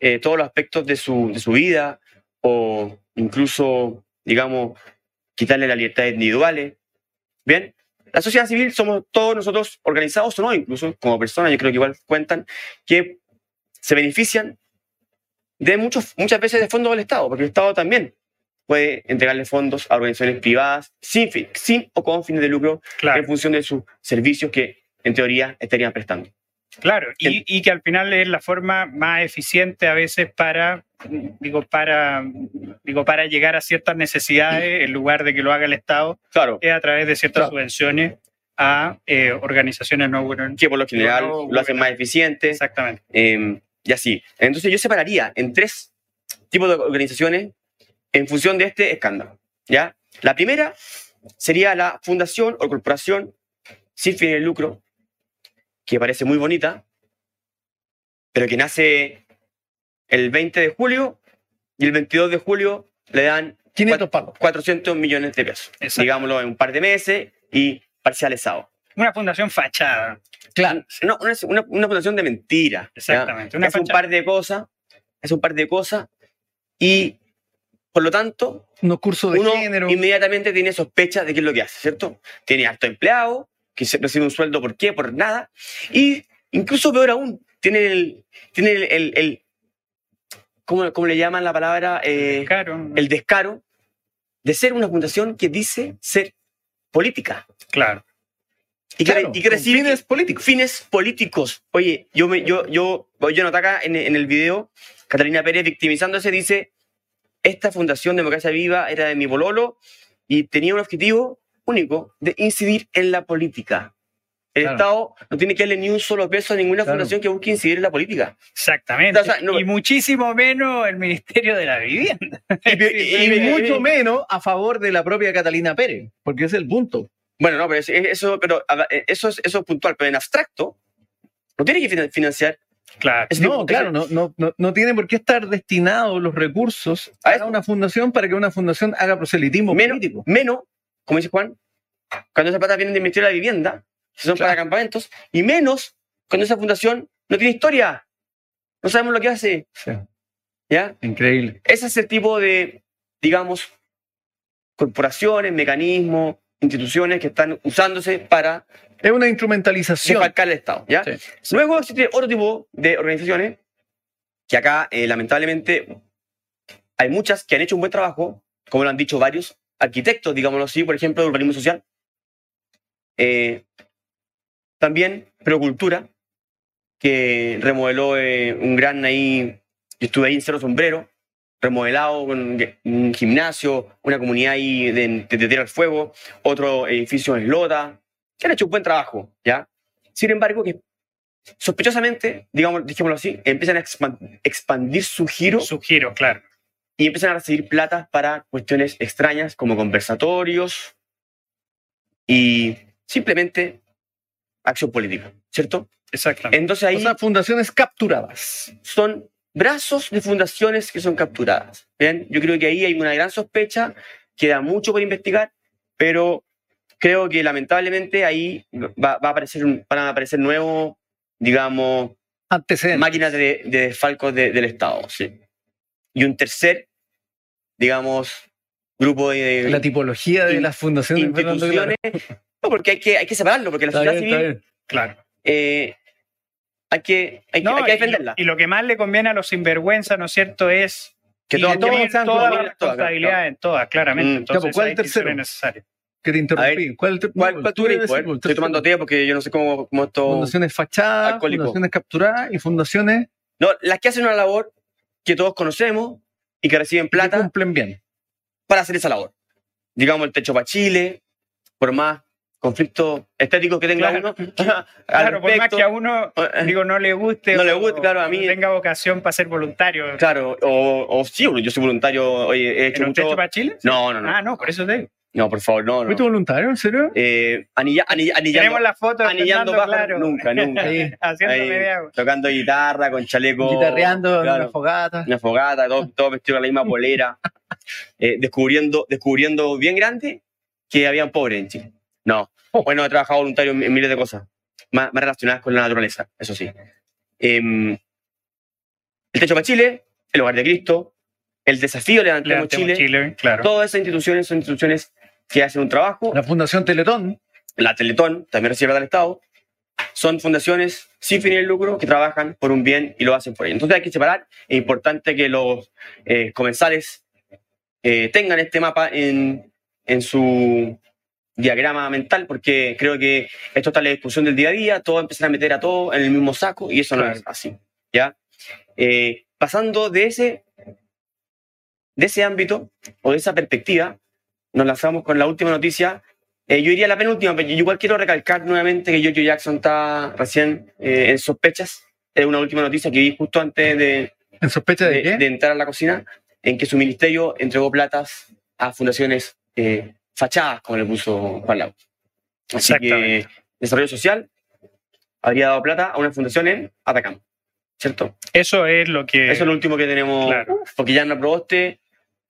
eh, todos los aspectos de su, de su vida o incluso, digamos, quitarle las libertades individuales. Bien, la sociedad civil somos todos nosotros organizados o no, incluso como personas, yo creo que igual cuentan, que se benefician de muchos, muchas veces de fondos del Estado, porque el Estado también puede entregarle fondos a organizaciones privadas sin, fin- sin o con fines de lucro Claro, en función de sus servicios que en teoría estarían prestando. claro. Y, y que al final es la forma más eficiente a veces para, digo, para, digo, para llegar a ciertas necesidades en lugar de que lo haga el Estado, Claro, es a través de ciertas Claro. subvenciones a eh, organizaciones no gubernamentales. que por lo general No, lo hacen más eficiente Exactamente. eh, y así. Entonces yo separaría en tres tipos de organizaciones en función de este escándalo. ¿ya? La primera sería la fundación o corporación sin fines de lucro, que parece muy bonita, pero que nace el 20 de julio y el 22 de julio le dan 500 palos. 400 millones de pesos. Exacto. Digámoslo en un par de meses y parcializado. Una fundación fachada. Claro. No, una, una, fundación de mentira. Exactamente. Una es un par de cosas, es un par de cosas y por lo tanto Unos cursos de uno género. inmediatamente tiene sospecha de qué es lo que hace, ¿cierto? Tiene harto empleado, que recibe un sueldo por qué, por nada y incluso peor aún, tiene el, tiene el, el- el- ¿cómo, cómo le llaman la palabra? Eh, el descaro de ser una fundación que dice ser política. Claro. Y Claro, y quiere con decir fines políticos. fines políticos. Oye, yo me, yo, yo, yo en, en el video, Catalina Pérez victimizándose dice, esta Fundación Democracia Viva era de mi bololo y tenía un objetivo único de incidir en la política. El Claro. Estado no tiene que darle ni un solo peso a ninguna Claro. fundación que busque incidir en la política. Exactamente. O sea, no- y muchísimo menos el Ministerio de la Vivienda. Y- Y, y- y- mucho menos a favor de la propia Catalina Pérez, porque es el punto. Bueno, no, pero es- es- eso, pero ver, eso es, eso es puntual, pero en abstracto no tiene que finan- financiar. Claro. No, claro, no, no, no, no tiene por qué estar destinados los recursos A una fundación para que una fundación haga proselitismo Menos, político. menos, como dice Juan, cuando esas plata vienen del Ministerio de la Vivienda, si son Claro. para campamentos, y menos cuando esa fundación no tiene historia. No sabemos lo que hace. Sí, ¿Ya? increíble. Ese es el tipo de, digamos, corporaciones, mecanismos, instituciones que están usándose para Es una instrumentalización. desfalcar el Estado. ¿ya? Sí. Luego existe otro tipo de organizaciones que acá, eh, lamentablemente, hay muchas que han hecho un buen trabajo, como lo han dicho varios arquitectos, digámoslo así, por ejemplo, de urbanismo social. Eh, también Procultura, que remodeló eh, un gran ahí, yo estuve ahí en Cerro Sombrero, remodelado con un gimnasio, una comunidad ahí de, de, de Tierra del Fuego, otro edificio en Lota, han hecho un buen trabajo, ¿ya? Sin embargo, que sospechosamente, digamos, dijémoslo así, empiezan a expan- expandir su giro Su giro, claro. y empiezan a recibir plata para cuestiones extrañas como conversatorios y simplemente acción política, ¿cierto? Exactamente. Entonces ahí O sea, fundaciones capturadas. son brazos de fundaciones que son capturadas. ¿bien? Yo creo que ahí hay una gran sospecha, queda mucho por investigar, pero creo que lamentablemente ahí va, va a aparecer, un- van a aparecer nuevos, digamos, Antecedentes. máquinas de, de desfalcos de- del Estado. sí. Y un tercer, digamos, grupo de La tipología de in- las fundaciones. Fernando, claro. instituciones. No, porque hay que, hay que separarlo, porque la Está sociedad bien, civil. Claro. eh, hay, que, hay, que- No, hay que y- defenderla. Y, lo que más le conviene a los sinvergüenza, ¿no es cierto?, es que todos, toda la responsabilidad en todas, claramente. Mm. Entonces, pues, ¿cuál es el tercero? Que te interrumpí. Ver, ¿Cuál, es el ter- ¿Cuál, cuál tú eres, Estoy tomando té porque yo no sé cómo, cómo esto... Fundaciones fachadas, Alcohólico. fundaciones capturadas y fundaciones No, las que hacen una labor que todos conocemos y que reciben que plata cumplen bien. para hacer esa labor. Digamos, el techo para Chile, por más conflictos estéticos que tenga Claro. uno. Claro, por más que a uno, digo, no le guste No le o- guste, claro, a mí- tenga vocación para ser voluntario. Claro, o, o sí, yo soy voluntario, oye, he hecho ¿En un mucho... techo para Chile? No, no, no. Ah, no, por eso te digo. No, por favor, no, ¿Fuiste no. voluntario, en serio? Eh, anilla- anilla- anillando, Tenemos la foto de anillando pájaros, claro. nunca, nunca. Haciendo Ahí, media. tocando guitarra con chaleco. guitarreando en claro, una fogata. una fogata, todo, todo vestido con la misma polera, eh, descubriendo, descubriendo bien grande que había pobres en Chile. No. Oh. Bueno, he trabajado voluntario en, en miles de cosas, más, más relacionadas con la naturaleza, eso sí. Em, el Techo para Chile, el Hogar de Cristo, el Desafío Levantemos Levantemos Chile, Chile, claro. todas esas instituciones son instituciones que hacen un trabajo La Fundación Teletón. la Teletón, también recibe del Estado, son fundaciones sin fin de lucro que trabajan por un bien y lo hacen por ello. Entonces hay que separar. Es importante que los eh, comensales eh, tengan este mapa en, en su diagrama mental, porque creo que esto está en la discusión del día a día, todos empiezan a meter a todo en el mismo saco y eso no es así. ¿ya? Eh, pasando de ese, de ese ámbito o de esa perspectiva, nos lanzamos con la última noticia eh, yo iría a la penúltima, pero yo igual quiero recalcar nuevamente que Giorgio Jackson está recién eh, en sospechas. Es una última noticia que vi justo antes de, ¿En sospecha de, de- qué? de entrar a la cocina, en que su ministerio entregó platas a fundaciones eh, fachadas, como le puso Juan Lau. Así que. Desarrollo Social habría dado plata a una fundación en Atacama, ¿cierto? Eso es lo que. Eso es lo último que tenemos, Claro. porque ya no Proboste,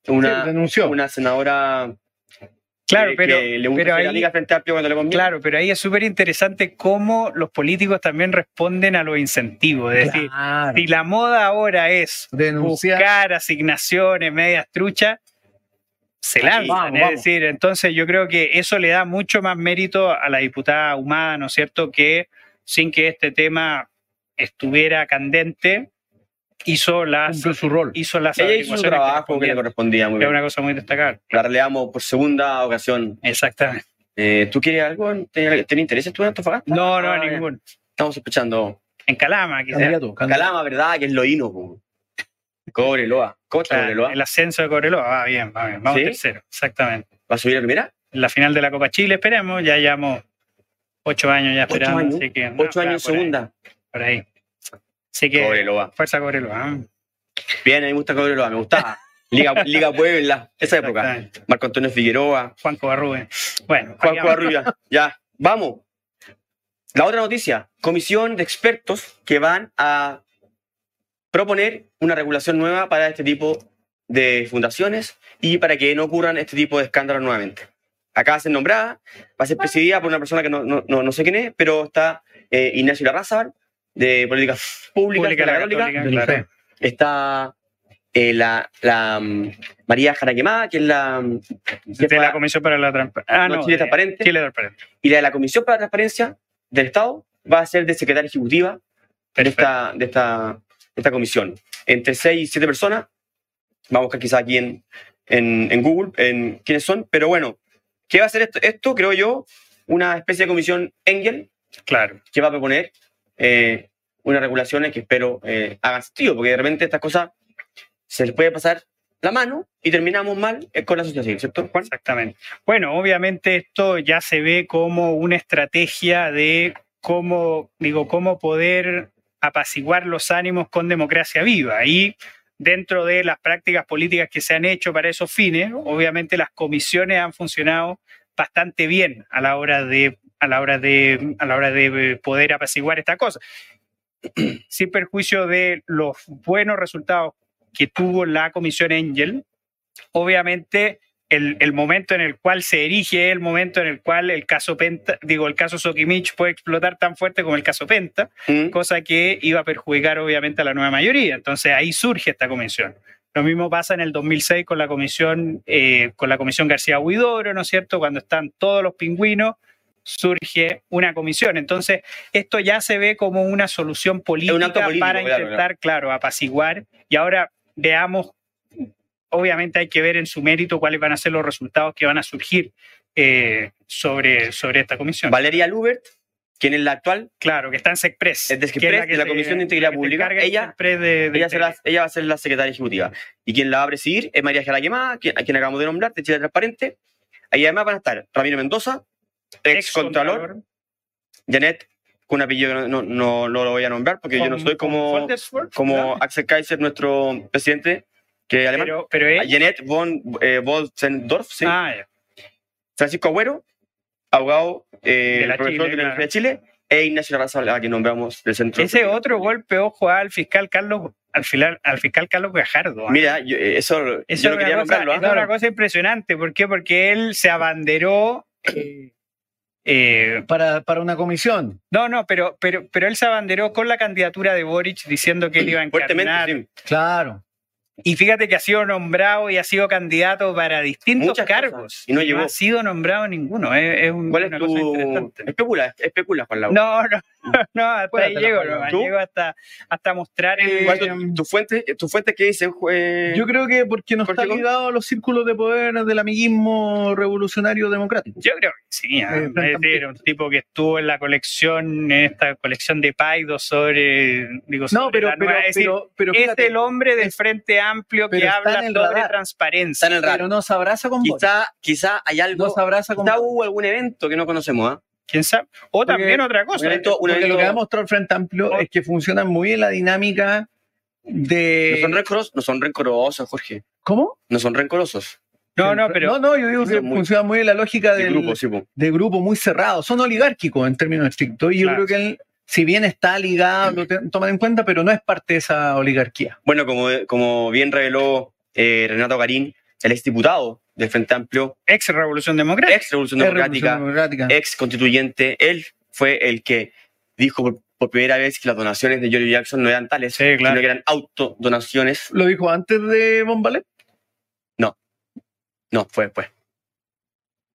una, Sí, una senadora Claro, que, pero, que le gusta pero hacer la ahí, liga frente cuando le claro, pero ahí es súper interesante cómo los políticos también responden a los incentivos. Es decir, Claro. si la moda ahora es Denunciar. buscar asignaciones, medias truchas, se lanzan. vamos, es vamos. decir, entonces yo creo que eso le da mucho más mérito a la diputada Humada, ¿no es cierto?, que sin que este tema estuviera candente, hizo las, Cumplió su rol. hizo las Ella hizo su trabajo que le correspondía muy Es bien. una cosa muy destacable. La releamos por segunda ocasión. Exactamente. Eh, ¿Tú quieres algo? ¿Tenés ¿tenés interés tú en Antofagasta? No, no, Ah, ya. ningún. Estamos sospechando. En Calama, quizás. Candidato, candidato. Calama, ¿verdad? Que es lo hino. po. Cóbreloa. ¿Cómo está Cobreloa? el ascenso de Cobreloa, va bien, va bien. Vamos ¿Sí? tercero, exactamente. ¿Va a subir a primera? En la final de la Copa Chile esperemos, ya llevamos ocho años ya Ocho esperando. años. así que, no, Ocho años en ahí, segunda. Por ahí. Así que, Cobreloa. fuerza Cobreloa. ¿eh? Bien, a mí me gusta Cobreloa, me gustaba. Liga, Liga Puebla, esa época. Marco Antonio Figueroa, Juan Covarrube. Bueno, Juan. Covarrubia. Ya, vamos. La otra noticia, comisión de expertos que van a proponer una regulación nueva para este tipo de fundaciones y para que no ocurran este tipo de escándalos nuevamente. Acaba de ser nombrada, va a ser presidida por una persona que no, no, no, no sé quién es, pero está eh, Ignacio Larrazábal, de Políticas Públicas Pública de la Católica. Católica, claro. Está eh, la, la mm, María Jaraquemada, que es la mm, De jefa- la Comisión para la Transparencia. Ah, No, no, Chile de- Transparente. Chile Transparente. y la de la Comisión para la Transparencia del Estado va a ser de secretaria ejecutiva de esta, de esta, de esta comisión. Entre seis y siete personas. Vamos a buscar quizás aquí en, en, en Google en quiénes son. Pero bueno, ¿qué va a hacer esto? Esto, creo yo, una especie de comisión Engel Claro. que va a proponer eh, unas regulaciones que espero eh, hagan sentido, porque de repente estas cosas se les puede pasar la mano y terminamos mal eh, con la civil, ¿cierto? Exactamente. Bueno, obviamente esto ya se ve como una estrategia de cómo, digo, cómo poder apaciguar los ánimos con democracia viva. Y dentro de las prácticas políticas que se han hecho para esos fines, obviamente las comisiones han funcionado bastante bien a la hora de a la hora de a la hora de poder apaciguar esta cosa. Sin perjuicio de los buenos resultados que tuvo la comisión Angel, obviamente el, el momento en el cual se erige el momento en el cual el caso Penta, digo, el caso Sokimich puede explotar tan fuerte como el caso Penta, Mm. cosa que iba a perjudicar obviamente a la nueva mayoría. Entonces ahí surge esta comisión. Lo mismo pasa en el 2006 con la comisión, eh, con la comisión García Huidobro, ¿no es cierto? Cuando están todos los pingüinos, surge una comisión. Entonces, esto ya se ve como una solución política político, para claro, intentar, claro, apaciguar. Y ahora veamos, obviamente hay que ver en su mérito cuáles van a ser los resultados que van a surgir eh, sobre, sobre esta comisión. Valeria Lubert, quien es la actual, Claro, que está en SECPRES. Es de SECPRES, de la se- Comisión de Integridad se Pública. Ella- de- de- ella, será- ella va a ser la secretaria ejecutiva. Y quien la va a presidir es María Jara Quemada, quien- a quien acabamos de nombrar, de Chile Transparente. Ahí además van a estar Ramiro Mendoza, ex Contralor, Janet, con un apellido que no, no, no- lo voy a nombrar porque yo no con- soy con como, como. Axel Kaiser, nuestro presidente, que es alemán. Pero, pero ella- Janet von eh, Bolzendorf, sí. Ah. Francisco Agüero, abogado, eh, De la profesor Chile, de la Universidad de Chile, e Ignacio Raza, a quien nombramos del centro. Ese otro golpe, ojo, al fiscal Carlos, al, final, al fiscal Carlos Gajardo. ¿ah? Mira, yo, eh, eso, Eso yo es no quería una, cosa, nombrarlo. ¿ah? eso es una cosa impresionante. ¿Por qué? Porque él se abanderó. eh, eh, Para, para una comisión. no, no, pero, pero, pero él se abanderó con la candidatura de Boric diciendo que él iba a Fuertemente, encarnar. sí. Claro. Y fíjate que ha sido nombrado y ha sido candidato para distintos Muchas cargos. cosas, y no llegó. ha sido nombrado ninguno. Es, es un- ¿Cuál es una cosa tu...? interesante. Especula, especula, Juan Lau. No, no, no, hasta ahí llego, ¿tú? llego hasta, hasta mostrar el... ¿Cuál es tu, tu fuente, tu fuente que dicen? jue- Yo creo que porque no está ligado a los círculos de poder del amiguismo revolucionario democrático. Yo creo que sí, ah, Eh, es decir, un tipo que estuvo en la colección, en esta colección de Paido sobre, digo, No, sobre pero, la pero, es decir, pero, pero es fíjate, el hombre del Frente Amplio que pero está habla en el sobre radar. transparencia. Está en el radar. pero no se abraza con vos. Quizá, quizá hay algo... No se abraza con Quizá vos. hubo algún evento que no conocemos, ¿ah? ¿Quién sabe? O Porque- también otra cosa. un evento- un Porque lo que ha mostrado el Frente Amplio Oh. es que funciona muy bien la dinámica de... No son rencorosos, no son rencorosos, Jorge. ¿Cómo? No son rencorosos. No, no, pero No, no, yo digo que muy- funciona muy bien la lógica De del, grupo, sí, de grupo muy cerrado. Son oligárquicos en términos estrictos. Y yo Claro. creo que él, si bien está ligado, lo toman en cuenta, pero no es parte de esa oligarquía. Bueno, como, como bien reveló eh, Renato Garín, el exdiputado del Frente Amplio, ex Revolución Democrática. ex Revolución Democrática, Revolución Democrática. ex constituyente, él fue el que dijo por, por primera vez que las donaciones de George Jackson no eran tales, Sí, claro. sino que eran autodonaciones. ¿Lo dijo antes de Bombalet? No, fue después.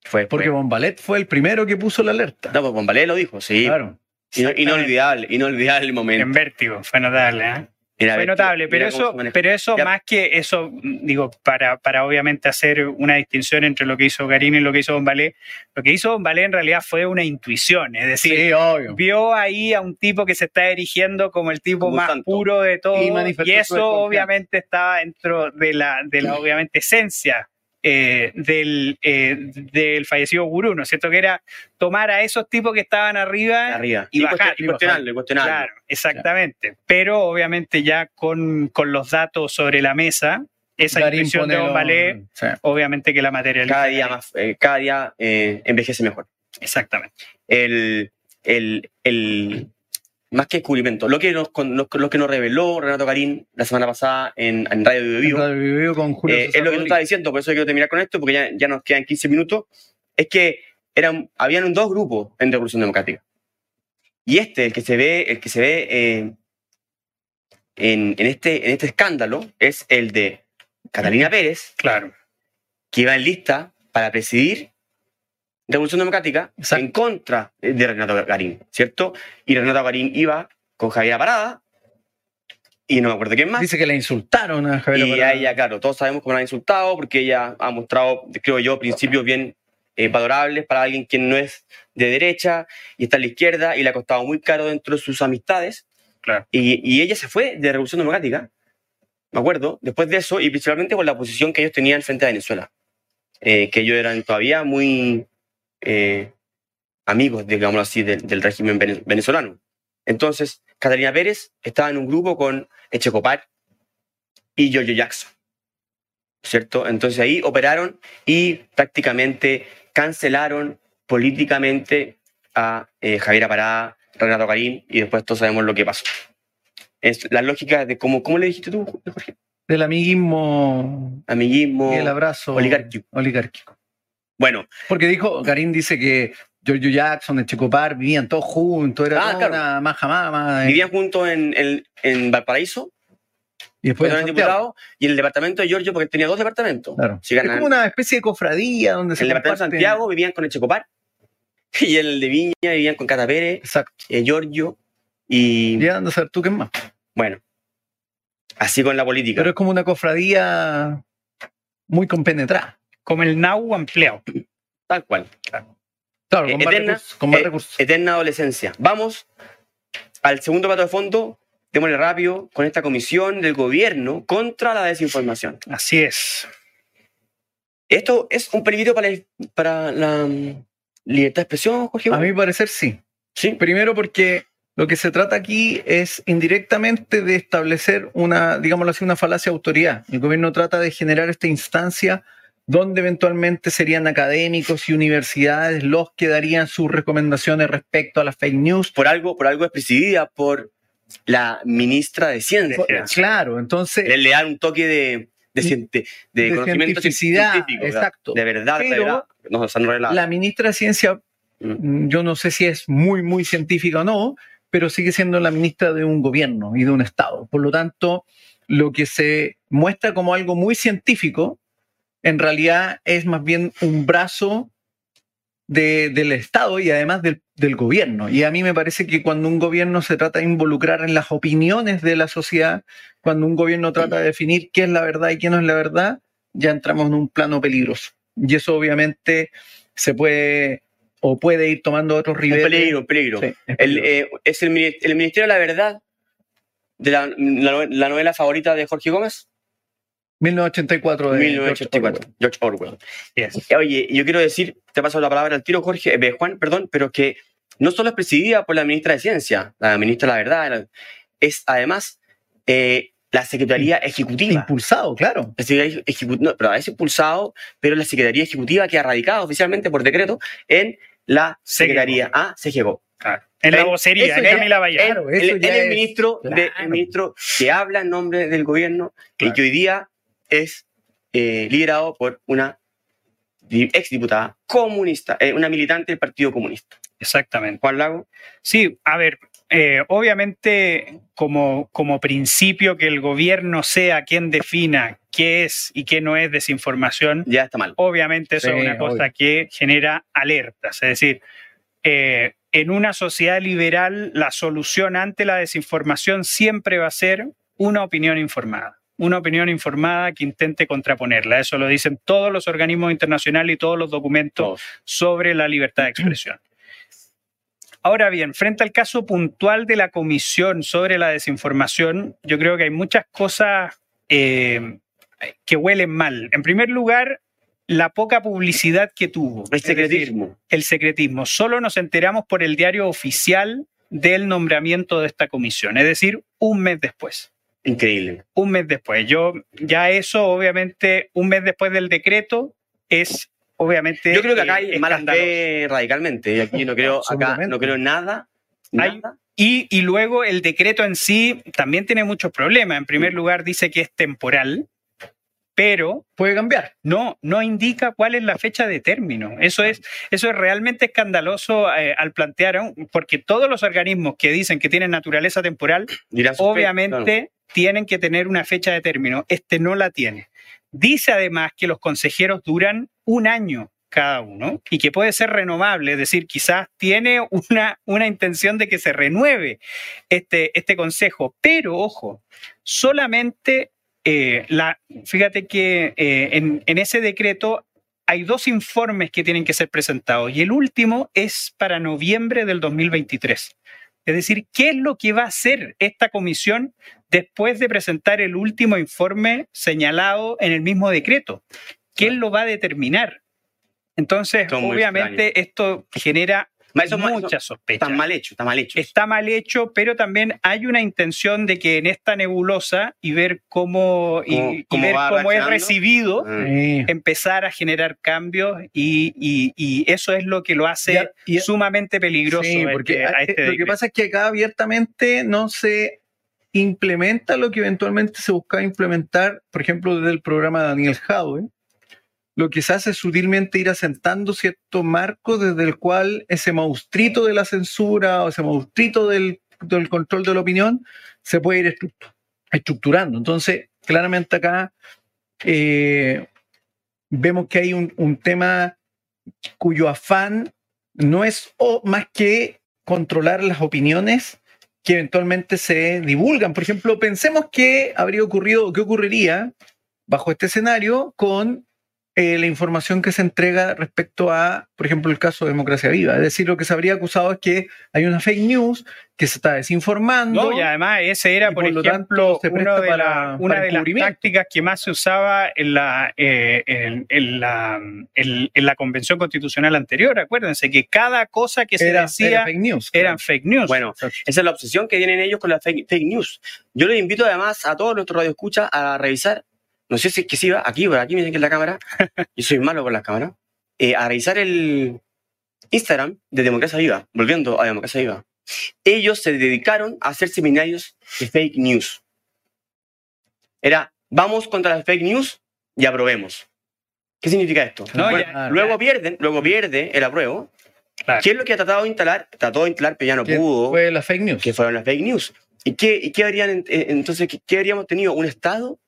Fue después. Porque Bombalet fue el primero que puso la alerta. No, pues Bombalé lo dijo, sí. Claro. Inolvidable, inolvidable el En momento. vértigo, fue notable. ¿eh? Era Fue notable, pero mira eso, pero eso Ya. más que eso, digo, para, para obviamente hacer una distinción entre lo que hizo Garín y lo que hizo Bombalé, lo que hizo Bombalé en realidad fue una intuición, es decir, Sí, obvio. vio ahí a un tipo que se está erigiendo como el tipo Como más santo. puro de todo Y y, eso obviamente estaba dentro de la, de la obviamente esencia eh, del, eh, del fallecido gurú, ¿no es cierto? Que era tomar a esos tipos que estaban arriba arriba. y Y, bajar, y cuestionarlo, y cuestionarlo. Claro, exactamente. Pero obviamente ya con, con los datos sobre la mesa, esa Garín intuición de Bombalé, sí. obviamente que la materializa. Cada día más, eh, cada día eh, envejece mejor. Exactamente. El, el, el, más que descubrimiento, lo que nos, con- lo, lo que nos reveló Renato Garín la semana pasada en, en Radio Vivo, Vivo, Radio Vivo Vivo con Julio eh, es lo que tú estabas diciendo, por eso quiero terminar con esto, porque ya, ya nos quedan 15 minutos, es que eran, habían dos grupos en Revolución Democrática. Y este, el que se ve, el que se ve eh, en, en este, en este escándalo, es el de Catalina Pérez, Claro. que iba en lista para presidir Revolución Democrática Exacto. en contra de Renato Garín, ¿cierto? Y Renato Garín iba con Javier Parada y no me acuerdo quién más. Dice que le insultaron a Javier Y Parada. a ella, claro, todos sabemos cómo la han insultado porque ella ha mostrado, creo yo, principios bien eh, valorables para alguien que no es de derecha y está a la izquierda y le ha costado muy caro dentro de sus amistades. Claro. Y, y ella se fue de Revolución Democrática, me acuerdo, después de eso y principalmente por la posición que ellos tenían frente a Venezuela. Eh, que ellos eran todavía muy eh, amigos, digámoslo así, del, del régimen vene- venezolano. Entonces, Catalina Pérez estaba en un grupo con Echecopar y Giorgio Jackson. ¿Cierto? Entonces ahí operaron y prácticamente cancelaron políticamente a eh, Javier Parada, Renato Garín y después todos sabemos lo que pasó. Es la lógica de cómo, ¿cómo le dijiste tú, Jorge? Del amiguismo Amiguismo. y el abrazo oligárquico. oligárquico. Bueno, Porque dijo, Karim dice que Giorgio Jackson, el Checopar, vivían todos juntos, era Ah, toda claro. una maja mama. vivían juntos en, en, en Valparaíso, y después Santiago. diputados, y en el departamento de Giorgio, porque tenía dos departamentos. Claro. Si Es como una especie de cofradía donde se el departamento de Santiago vivían con Echecopar, y en el de Viña vivían con Cata Pérez, Exacto. eh, Giorgio, y Ya anda a saber tú qué más. bueno, así con la política. Pero es como una cofradía muy compenetrada. Como el NAU ampliado. Tal cual. Claro, con, Eh, más eterna, recursos, con más eh, recursos. Eterna adolescencia. Vamos al segundo plato de fondo. Démosle rápido con esta comisión del gobierno contra la desinformación. Así es. Esto es un peligro para, el- para la mm, libertad de expresión, Jorge. A mi parecer sí. sí. Primero porque lo que se trata aquí es indirectamente de establecer una, digámoslo así, una falacia de autoridad. El gobierno trata de generar esta instancia donde eventualmente serían académicos y universidades los que darían sus recomendaciones respecto a las fake news. Por algo, por algo es presidida por la ministra de Ciencia. Claro, entonces Le, le dan un toque de, de, conocimiento científico, exacto. de verdad, de verdad. Han revelado. la ministra de Ciencia, mm, yo no sé si es muy, muy científica o no, pero sigue siendo la ministra de un gobierno y de un Estado. Por lo tanto, lo que se muestra como algo muy científico, en realidad es más bien un brazo de- del Estado y además del, del gobierno. Y a mí me parece que cuando un gobierno se trata de involucrar en las opiniones de la sociedad, cuando un gobierno trata de definir qué es la verdad y qué no es la verdad, ya entramos en un plano peligroso. Y eso obviamente se puede o puede ir tomando otros un ribetes. peligro, un peligro. Sí, es El, eh, es el, mini- el Ministerio de la Verdad de la, la nove- la novela favorita de Jorge Gómez, 1984 de 1984, George Orwell. Yes. Oye, yo quiero decir, te paso la palabra al tiro, Jorge, eh, Juan, perdón, pero que no solo es presidida por la ministra de Ciencia, la ministra de la Verdad, es además eh, la Secretaría Ejecutiva. Impulsado, claro. La Secretaría Ejecu- no, pero es impulsado, pero la Secretaría Ejecutiva que ha radicado oficialmente por decreto en la Secretaría A, CGO. Claro. En la vocería ya- Camila Vallar. Claro, el ministro, de- el ministro que habla en nombre del gobierno y que hoy día es eh, liderado por una di- exdiputada comunista, eh, una militante del Partido Comunista. Exactamente. Juan Lago. Sí, a ver, eh, obviamente como, como principio que el gobierno sea quien defina qué es y qué no es desinformación, ya está mal. obviamente eso Sí, es una cosa obvio. que genera alertas. Es decir, eh, en una sociedad liberal la solución ante la desinformación siempre va a ser una opinión informada una opinión informada que intente contraponerla. Eso lo dicen todos los organismos internacionales y todos los documentos sobre la libertad de expresión. Ahora bien, frente al caso puntual de la comisión sobre la desinformación, yo creo que hay muchas cosas eh, que huelen mal. En primer lugar, la poca publicidad que tuvo. El secretismo. el secretismo. Solo nos enteramos por el diario oficial del nombramiento de esta comisión, es decir, un mes después. Increíble. Un mes después. Yo, ya eso, obviamente, un mes después del decreto, es obviamente. Yo creo que acá hay mala fe radicalmente. Y aquí no creo, acá no creo nada. nada. y, y, luego el decreto en sí también tiene muchos problemas. En primer lugar, dice que es temporal, pero puede cambiar. No, no indica cuál es la fecha de término. Eso es, eso es realmente escandaloso eh, al plantear, porque todos los organismos que dicen que tienen naturaleza temporal, obviamente tienen que tener una fecha de término. Este no la tiene. Dice además que los consejeros duran un año cada uno y que puede ser renovable, es decir, quizás tiene una, una intención de que se renueve este, este consejo, pero ojo, solamente eh, la, fíjate que eh, en, en ese decreto hay dos informes que tienen que ser presentados y el último es para noviembre del 2023. Es decir, ¿qué es lo que va a hacer esta comisión después de presentar el último informe señalado en el mismo decreto? ¿Quién lo va a determinar? Entonces, obviamente, esto genera mucha sospecha. Está mal hecho, está mal hecho. Está mal hecho, pero también hay una intención de que en esta nebulosa y ver cómo, y, ver cómo es recibido, ah. empezar a generar cambios y, eso es lo que lo hace sumamente peligroso. Sí, porque este lo que pasa es que acá abiertamente no se implementa lo que eventualmente se buscaba implementar, por ejemplo, desde el programa de Daniel Howe, lo que se hace es sutilmente ir asentando cierto marco desde el cual ese monstruito de la censura o ese monstruito del, control de la opinión se puede ir estructurando. Entonces, claramente acá eh, vemos que hay un, tema cuyo afán no es más que controlar las opiniones que eventualmente se divulgan. Por ejemplo, pensemos que habría ocurrido qué ocurriría bajo este escenario con eh, la información que se entrega respecto a, por ejemplo, el caso de Democracia Viva. Es decir, lo que se habría acusado es que hay una fake news que se está desinformando. No, y además ese era, por, ejemplo, una de, las tácticas que más se usaba en la, eh, en, la, en, la convención constitucional anterior. Acuérdense que cada cosa que se decía fake news, eran fake news. Bueno, esa es la obsesión que tienen ellos con la fake, fake news. Yo les invito además a todos nuestros radioescuchas a revisar no sé si es que sí va, aquí, por aquí me dicen que es la cámara, yo soy malo con las cámaras, eh, a revisar el Instagram de Democracia Viva, volviendo a Democracia Viva. Ellos se dedicaron a hacer seminarios de fake news. Era, vamos contra las fake news y aprobemos. ¿Qué significa esto? luego pierden, luego pierde el apruebo. ¿Qué es lo que ha tratado de instalar? Trató de instalar, pero ya no pudo. Fue la fake news. Que fueron las fake news. ¿Y qué, y qué habrían, entonces, qué habríamos tenido? ¿Un Estado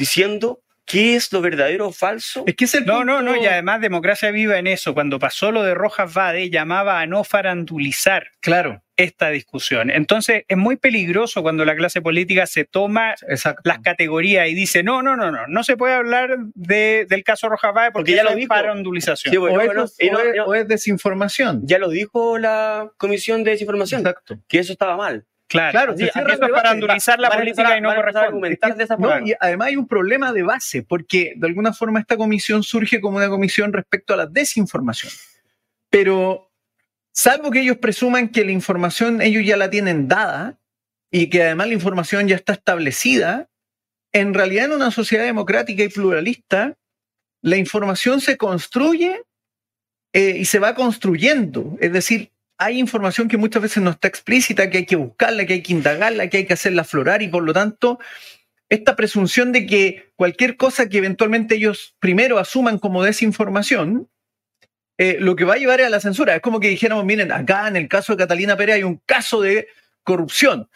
diciendo qué es lo verdadero o falso. Es que es el no, no, no, y además democracia viva en eso. Cuando pasó lo de Rojas Vade, llamaba a no farandulizar claro. esta discusión. Entonces es muy peligroso cuando la clase política se toma las categorías y dice, no, no, no, no, no se puede hablar de, del caso Rojas Vade porque, ya lo dijo. farandulización. o, es, desinformación. Ya lo dijo la Comisión de Desinformación. Exacto. Que eso estaba mal. Claro, claro sí, eso es para andulizar la política y no argumentar de esa forma. y además hay un problema de base, porque de alguna forma esta comisión surge como una comisión respecto a la desinformación. Pero salvo que ellos presuman que la información ellos ya la tienen dada y que además la información ya está establecida, en realidad en una sociedad democrática y pluralista, la información se construye eh, y se va construyendo. Es decir, hay información que muchas veces no está explícita, que hay que buscarla, que hay que indagarla, que hay que hacerla aflorar y por lo tanto esta presunción de que cualquier cosa que eventualmente ellos primero asuman como desinformación, eh, lo que va a llevar es a la censura. Es como que dijéramos, miren, acá en el caso de Catalina Pérez hay un caso de corrupción.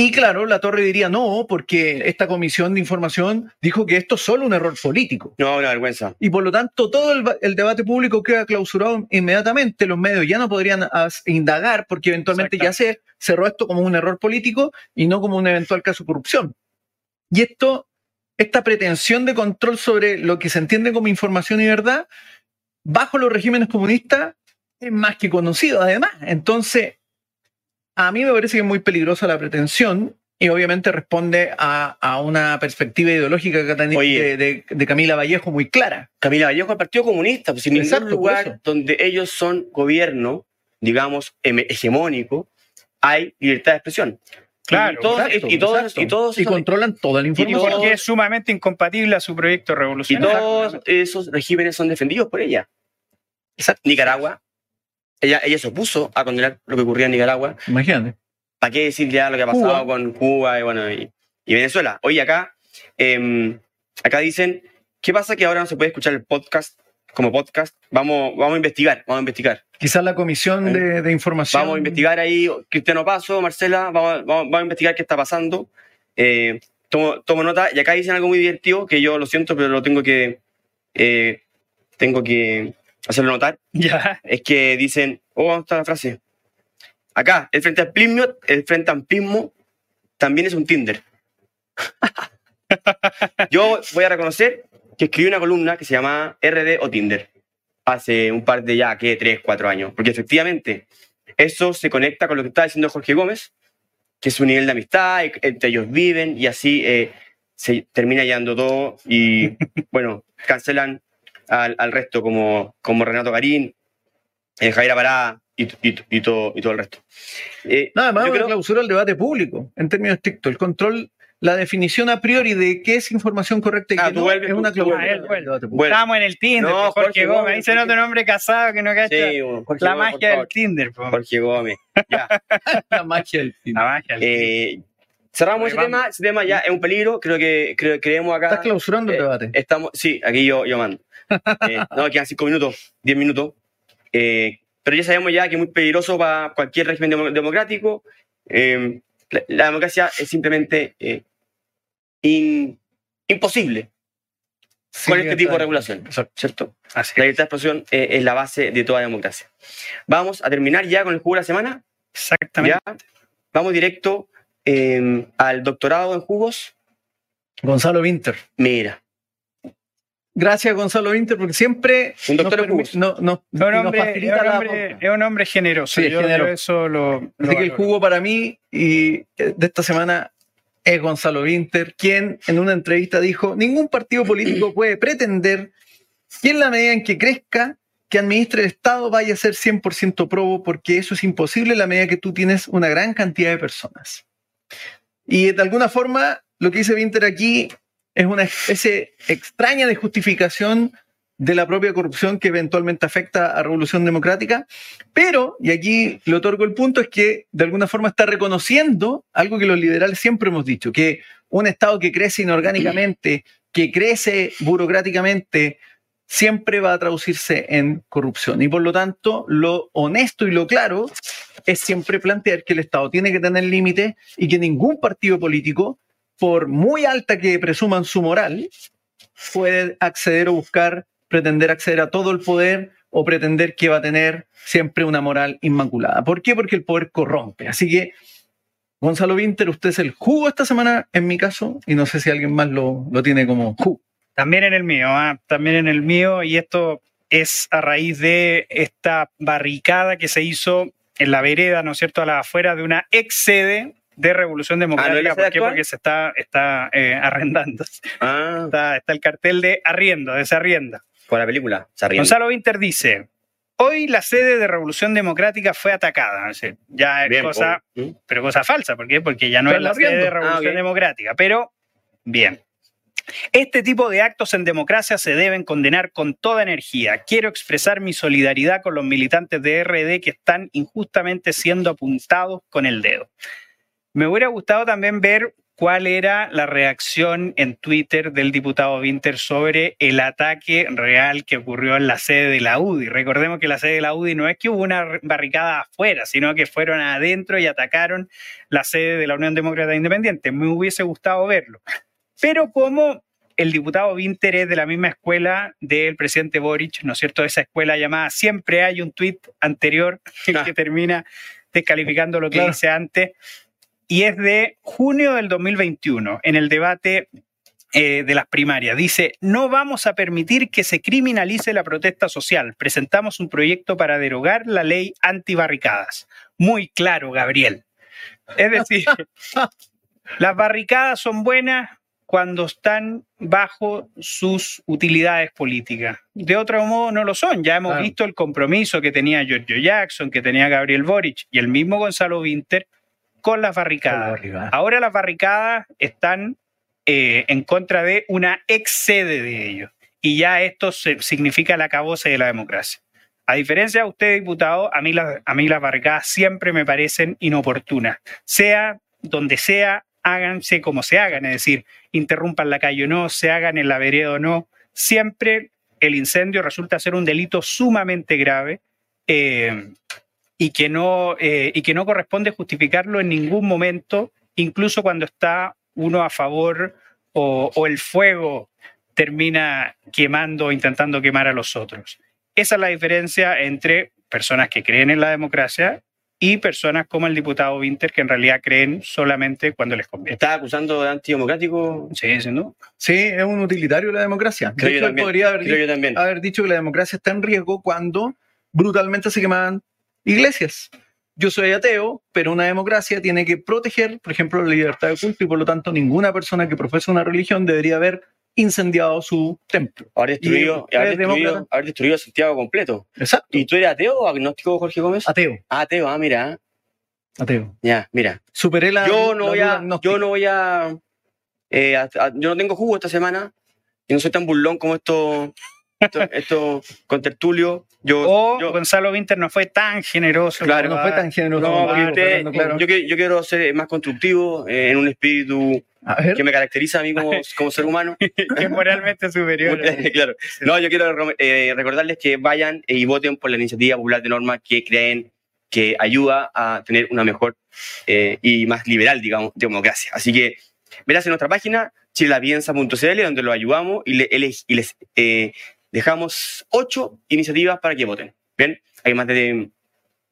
Y claro, la Torre diría no, porque esta comisión de información dijo que esto es solo un error político. No, una vergüenza. Y por lo tanto, todo el, debate público queda clausurado inmediatamente. Los medios ya no podrían indagar porque eventualmente ya se cerró esto como un error político y no como un eventual caso de corrupción. Y esto, esta pretensión de control sobre lo que se entiende como información y verdad, bajo los regímenes comunistas, es más que conocido además. Entonces, a mí me parece que es muy peligrosa la pretensión y obviamente responde a, a una perspectiva ideológica que ten- Oye. de, de- de Camila Vallejo muy clara. Camila Vallejo al Partido Comunista, pues en Exacto, lugar donde ellos son gobierno, digamos, hem- hegemónico, hay libertad de expresión. Claro, y todos, Exacto, y, todos, exacto. y todos Y controlan toda la y información. todos- Porque es sumamente incompatible a su proyecto y revolucionario. todos esos regímenes son defendidos por ella. Nicaragua, ella, ella se opuso a condenar lo que ocurría en Nicaragua. Imagínate. ¿Para qué decir ya lo que ha pasado Cuba. con Cuba y, bueno, y, y Venezuela? Oye, acá, em, acá dicen, ¿qué pasa que ahora no se puede escuchar el podcast como podcast? Vamos, vamos a investigar, vamos a investigar. Quizás la comisión de, de información. Vamos a investigar ahí, Cristiano Paso, Marcela, vamos, vamos- vamos a investigar qué está pasando. Eh, tomo, tomo nota, y acá dicen algo muy divertido, que yo lo siento, pero lo tengo que, eh, tengo que hacerlo notar. Ya. Es que dicen, oh, ¿dónde está la frase? Acá, el frente amplismo, el frente amplismo también es un Tinder. yo voy a reconocer que escribí una columna que se llama RD o Tinder hace un par de ya, que tres, cuatro años. Porque efectivamente, eso se conecta con lo que está diciendo Jorge Gómez, que es su nivel de amistad, entre ellos viven y así eh, se termina llevando todo y, bueno, cancelan al, al resto como, como Renato Garín, eh, Javier Pará y, y, y todo, y todo el resto. Eh, Nada más creo- clausura al debate público, en términos estrictos. El control, la definición a priori de qué es información correcta y Ah, qué tú no, vuelves, es tú- una clausura Ah. Bueno, Estamos en el Tinder, No, Jorge, Jorge Gómez. Gómez, Ahí se nota un hombre casado que no cacha sí, Jorge la Gómez, magia del. Tinder. pues. Jorge Gómez. Ya. La magia del cine. La magia del Tinder. Eh, cerramos ese tema. Ese tema ya es un peligro. Creo que creo, creemos acá. Estás clausurando el Eh, debate. Estamos, sí, aquí yo, yo mando. Eh, no, quedan cinco minutos, diez minutos. Eh, pero ya sabemos ya que es muy peligroso para cualquier régimen demo- democrático. Eh, la, la democracia es simplemente eh, in- imposible Sí, con este tipo de regulación, Exacto. ¿cierto? Así La libertad de expresión eh, es la base de toda democracia. Vamos a terminar ya con el jugo de la semana. Exactamente. Ya. Vamos directo eh, al doctorado en jugos. Gonzalo Winter. Mira, Gracias, Gonzalo Winter, porque siempre Un doctor nos, en jugos. permi- no- nos- Es un hombre, es facilita un la hombre- pauta. es un hombre generoso. Sí, yo, generoso. yo eso lo. lo Así que el jugo para mí y de esta semana es Gonzalo Winter, quien en una entrevista dijo, ningún partido político puede pretender que en la medida en que crezca, que administre el Estado vaya a ser 100% probo, porque eso es imposible en la medida que tú tienes una gran cantidad de personas. Y de alguna forma, lo que dice Winter aquí es una especie extraña de justificación de la propia corrupción que eventualmente afecta a Revolución Democrática, pero, y aquí le otorgo el punto, es que de alguna forma está reconociendo algo que los liberales siempre hemos dicho, que un Estado que crece inorgánicamente, que crece burocráticamente, siempre va a traducirse en corrupción. Y por lo tanto, lo honesto y lo claro es siempre plantear que el Estado tiene que tener límites y que ningún partido político, por muy alta que presuman su moral, puede acceder o buscar, pretender acceder a todo el poder o pretender que va a tener siempre una moral inmaculada. ¿Por qué? Porque el poder corrompe. Así que, Gonzalo Winter, usted es el jugo esta semana, en mi caso, y no sé si alguien más lo, lo tiene como jugo. También en el mío, ah, también en el mío, y esto es a raíz de esta barricada que se hizo en la vereda, ¿no es cierto?, a la afuera de una ex sede de Revolución Democrática. ¿no es la sede ¿Por qué? Porque se está, está eh, arrendando. ah, Está, está el cartel de arriendo, de esa arrienda. con la película. Se ríen. Gonzalo Winter dice, hoy la sede de Revolución Democrática fue atacada. Ya es Bien, cosa, pero cosa falsa. ¿Por qué? Porque ya no es la sede de Ah, Revolución ok. Democrática. Pero, bien. Este tipo de actos en democracia se deben condenar con toda energía. Quiero expresar mi solidaridad con los militantes de RD que están injustamente siendo apuntados con el dedo. Me hubiera gustado también ver cuál era la reacción en Twitter del diputado Winter sobre el ataque real que ocurrió en la sede de la UDI. Recordemos que la sede de la UDI no es que hubo una barricada afuera, sino que fueron adentro y atacaron la sede de la Unión Demócrata Independiente. Me hubiese gustado verlo. Pero como el diputado Winter es de la misma escuela del presidente Boric, ¿no es cierto? Esa escuela llamada Siempre hay un tuit anterior Ah. que termina descalificando lo que Claro. dice antes. y es de junio del 2021, en el debate eh, de las primarias. Dice, no vamos a permitir que se criminalice la protesta social. Presentamos un proyecto para derogar la ley antibarricadas. Muy claro, Gabriel. Es decir, las barricadas son buenas cuando están bajo sus utilidades políticas. De otro modo no lo son. Ya hemos Claro. visto el compromiso que tenía Giorgio Jackson, que tenía Gabriel Boric y el mismo Gonzalo Winter con las barricadas. barricada. Ahora las barricadas están eh, en contra de una ex sede de ellos. Y ya esto se- significa el acabose de la democracia. A diferencia de usted, diputado, a mí, las, a mí las barricadas siempre me parecen inoportunas. Sea donde sea, háganse como se hagan, es decir, interrumpan la calle o no, se hagan en la vereda o no. Siempre el incendio resulta ser un delito sumamente grave eh, y, que no, eh, y que no corresponde justificarlo en ningún momento, incluso cuando está uno a favor o, o el fuego termina quemando o intentando quemar a los otros. Esa es la diferencia entre personas que creen en la democracia y personas como el diputado Winter que en realidad creen solamente cuando les conviene. ¿Estás acusando de antidemocrático? Sí, sin duda. Sí, es un utilitario la democracia. De Creo yo hecho, también. podría haber, Creo dicho, yo también. haber dicho que la democracia está en riesgo cuando brutalmente se quemaban iglesias. Yo soy ateo, pero una democracia tiene que proteger, por ejemplo, la libertad de culto y por lo tanto ninguna persona que profesa una religión debería haber incendiado su templo. Haber destruido, Y- haber destruido, haber destruido Santiago completo. Exacto. ¿Y tú eres ateo o agnóstico, Jorge Gómez? Ateo, Ah, ateo, ah, mira. ateo. Ya, mira. Superé la. Yo no la voy a. agnóstica. Yo no voy a, eh, a- a- Yo no tengo jugo esta semana. Y no soy tan burlón como esto. Esto, esto con Tertulio. Yo, O yo, Gonzalo Winter no fue tan generoso. Claro, no fue tan generoso. no, usted- claro. yo, yo quiero ser más constructivo eh, en un espíritu A que me caracteriza a mí como, como ser humano. que es moralmente superior. claro. No, yo quiero eh, recordarles que vayan y voten por la iniciativa popular de norma que creen que ayuda a tener una mejor eh, y más liberal, digamos, democracia. Así que verás en nuestra página chilelapiensa.cl donde los ayudamos y, le- ele- y les eh, dejamos ocho iniciativas para que voten. Bien, hay más de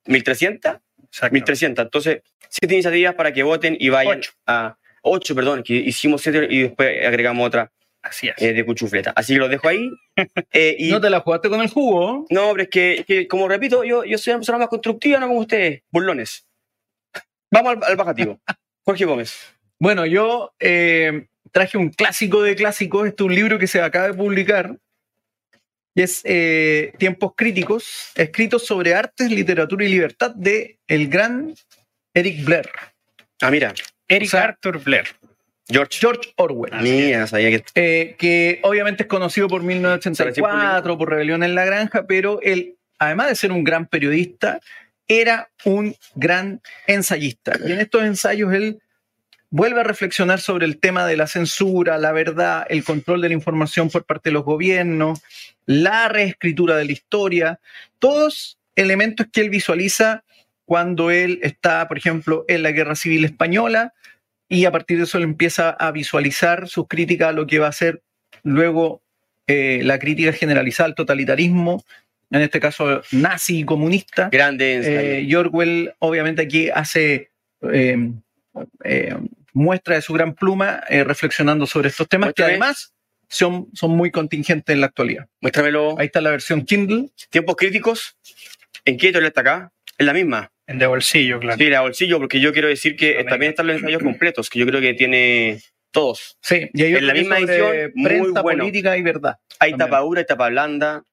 1.300 Exacto. 1300. Entonces, siete iniciativas para que voten y vayan Ocho. a ocho, perdón, que hicimos siete y después agregamos otra Así es. eh, de cuchufleta. Así que los dejo ahí. Eh, y no te la jugaste con el jugo. no, pero es que, como repito, yo, yo soy una persona más constructiva, no como ustedes, burlones. Vamos al, al bajativo. Jorge Gómez. Bueno, yo eh, traje un clásico de clásicos. Este es un libro que se acaba de publicar. Y es Tiempos Críticos, escritos sobre artes, literatura y libertad de el gran Eric Blair. Ah, mira, Eric o sea- Arthur Blair. George. George Orwell. Sabía que. eh, que obviamente es conocido por 1984, por Rebelión en la Granja, pero él, además de ser un gran periodista, era un gran ensayista. Y en estos ensayos él vuelve a reflexionar sobre el tema de la censura, la verdad, el control de la información por parte de los gobiernos, la reescritura de la historia, todos elementos que él visualiza cuando él está, por ejemplo, en la Guerra Civil Española, y a partir de eso él empieza a visualizar sus críticas a lo que va a ser luego eh, la crítica generalizada al totalitarismo, en este caso nazi y comunista. Grande. Eh, y Orwell obviamente aquí hace eh, eh, muestra de su gran pluma eh, reflexionando sobre estos temas que además son, son muy contingentes en la actualidad. Muéstramelo. Ahí está la versión Kindle. Tiempos críticos. ¿En qué editorial está acá? Es la misma. En de bolsillo, claro. Sí, la bolsillo, porque yo quiero decir que Amén. también están los ensayos completos, que yo creo que tiene todos. Sí, y hay En la misma edición, muy prensa, bueno. política y verdad. Hay También. tapa dura, hay tapa blanda.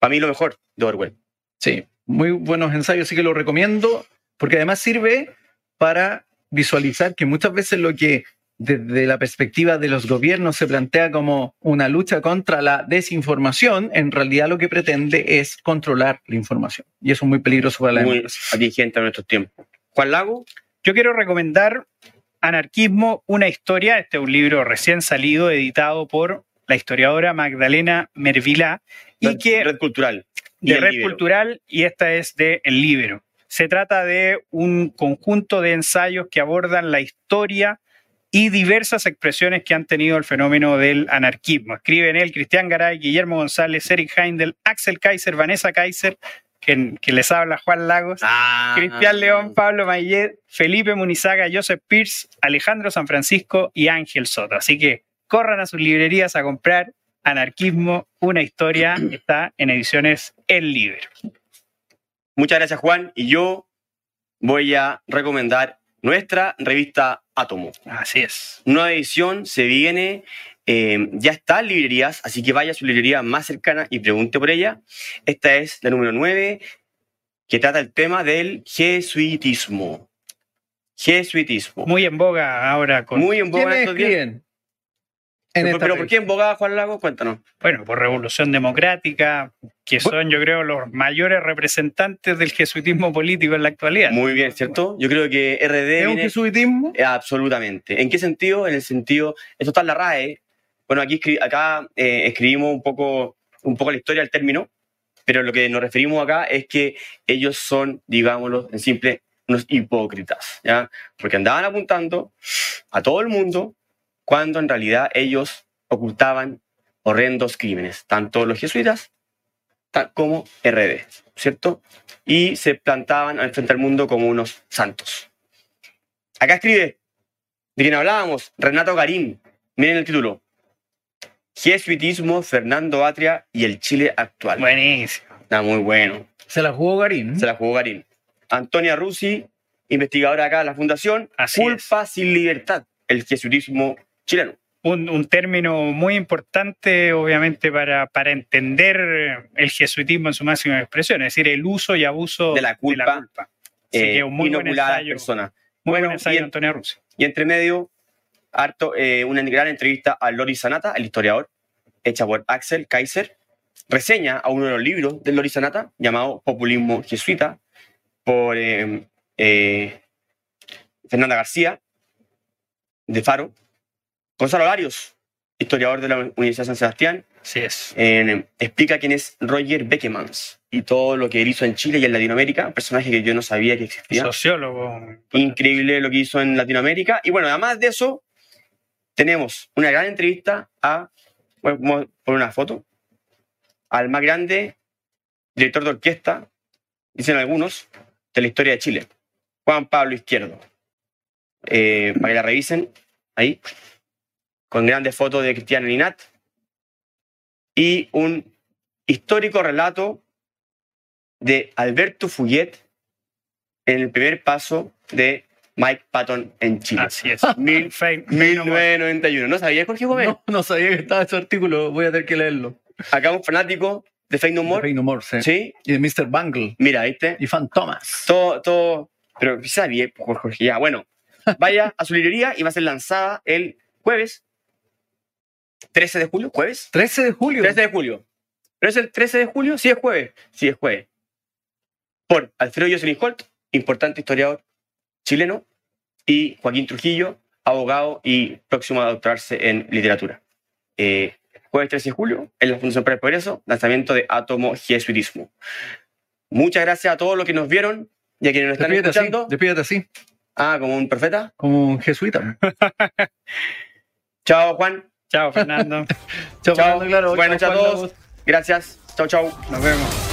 Para mí lo mejor de Orwell. Sí, muy buenos ensayos, así que lo recomiendo, porque además sirve para visualizar que muchas veces lo que desde la perspectiva de los gobiernos se plantea como una lucha contra la desinformación, en realidad lo que pretende es controlar la información. Y eso es muy peligroso para la Muy democracia. atingente a nuestros tiempos. Juan Lago, Yo quiero recomendar Anarquismo, una historia. Este es un libro recién salido, editado por la historiadora Magdalena Mervilá, y Red, que Red Cultural. y de Red Libero. Cultural y esta es de El Libro. Se trata de un conjunto de ensayos que abordan la historia y diversas expresiones que han tenido el fenómeno del anarquismo. Escriben él Cristian Garay, Guillermo González, Eric Heindel, Axel Kaiser, Vanessa Kaiser, que les habla Juan Lagos, Ah. Cristian León, Pablo Mayet, Felipe Munizaga, Joseph Pierce, Alejandro San Francisco y Ángel Soto. Así que corran a sus librerías a comprar Anarquismo, una historia. Está en ediciones El Libro. Muchas gracias, Juan. Y yo voy a recomendar nuestra revista Átomo. Así es. Nueva edición se viene, eh, ya está en librerías, así que vaya a su librería más cercana y pregunte por ella. Esta es la número 9, que trata el tema del jesuitismo. Jesuitismo. Muy en boga ahora con, Muy en boga en ¿Quiénes estos días. En Pero, pero ¿por qué boga, Juan Lago? Cuéntanos. bueno, por Revolución Democrática, que son, yo creo, los mayores representantes del jesuitismo político en la actualidad. Muy bien, ¿cierto? Yo creo que RD ¿Es un jesuitismo? Eh, Absolutamente. ¿En qué sentido? En el sentido, esto está en la RAE. Bueno, aquí escri- acá eh, escribimos un poco, un poco la historia del término, pero lo que nos referimos acá es que ellos son, digámoslo en simple, unos hipócritas, ¿ya? Porque andaban apuntando a todo el mundo cuando en realidad ellos ocultaban horrendos crímenes, tanto los jesuitas ta- como RD, ¿cierto? Y se plantaban frente al mundo como unos santos. Acá escribe, de quien hablábamos, Renato Garín. Miren el título. Jesuitismo, Fernando Atria y el Chile actual. Buenísimo. Está muy bueno. Se la jugó Garín. Se la jugó Garín. Antonia Rusi, investigadora acá de la Fundación. Así Culpa sin libertad. El jesuitismo chileno. Un, un término muy importante, obviamente, para, para entender el jesuitismo en su máxima expresión, es decir, el uso y abuso De la culpa, Así Eh, que un muy buen ensayo, personas. muy Bueno, buen ensayo de en- Antonio Rossi. Y entre medio, harto, eh, una gran entrevista a Loris Sanata, el historiador, hecha por Axel Kaiser. Reseña a uno de los libros de Loris Sanata, llamado Populismo Jesuita, por eh, eh, Fernanda García, de Faro. Gonzalo Larios, historiador de la Universidad de San Sebastián, Así es. eh, explica quién es Roger Beckemans y todo lo que él hizo en Chile y en Latinoamérica, un personaje que yo no sabía que existía Sociólogo. increíble lo que hizo en Latinoamérica. Y bueno, además de eso, tenemos una gran entrevista a, bueno, poner una foto, al más grande director de orquesta, dicen algunos, de la historia de Chile, Juan Pablo Izquierdo. Eh, para que la revisen, ahí, con grandes fotos de Cristian Linat y un histórico relato de Alberto Fouillet en el primer paso de Mike Patton en Chile. Así es. Mil- Fe- 1991. ¿No sabías, Jorge Gómez? No, no sabía que estaba ese artículo. Voy a tener que leerlo. Acá un fanático de Fake No De More. Fake No More, sí. Sí, Y de Mr. Bungle. mira, ¿viste? Y Fan Thomas. Todo, todo. Pero sabía, Jorge, ya. Bueno, vaya a su librería y va a ser lanzada el jueves 13 de julio. ¿Jueves? 13 de julio. 13 de julio. ¿No es el 13 de julio? Sí, es jueves. Sí, es jueves. Por Alfredo Jocelyn Holt, importante historiador chileno, y Joaquín Trujillo, abogado y próximo a doctorarse en literatura. Eh, jueves 13 de julio, en la Fundación para el Progreso, lanzamiento de Átomo Jesuitismo. Muchas gracias a todos los que nos vieron y a quienes nos están Despídete así, escuchando. despídete así, Ah, como un profeta. como un jesuita. Chao, Juan. Chao, Fernando. Chao, Chao. Fernando, claro. Buenas noches a todos. Gracias. Chao, chao. Nos vemos.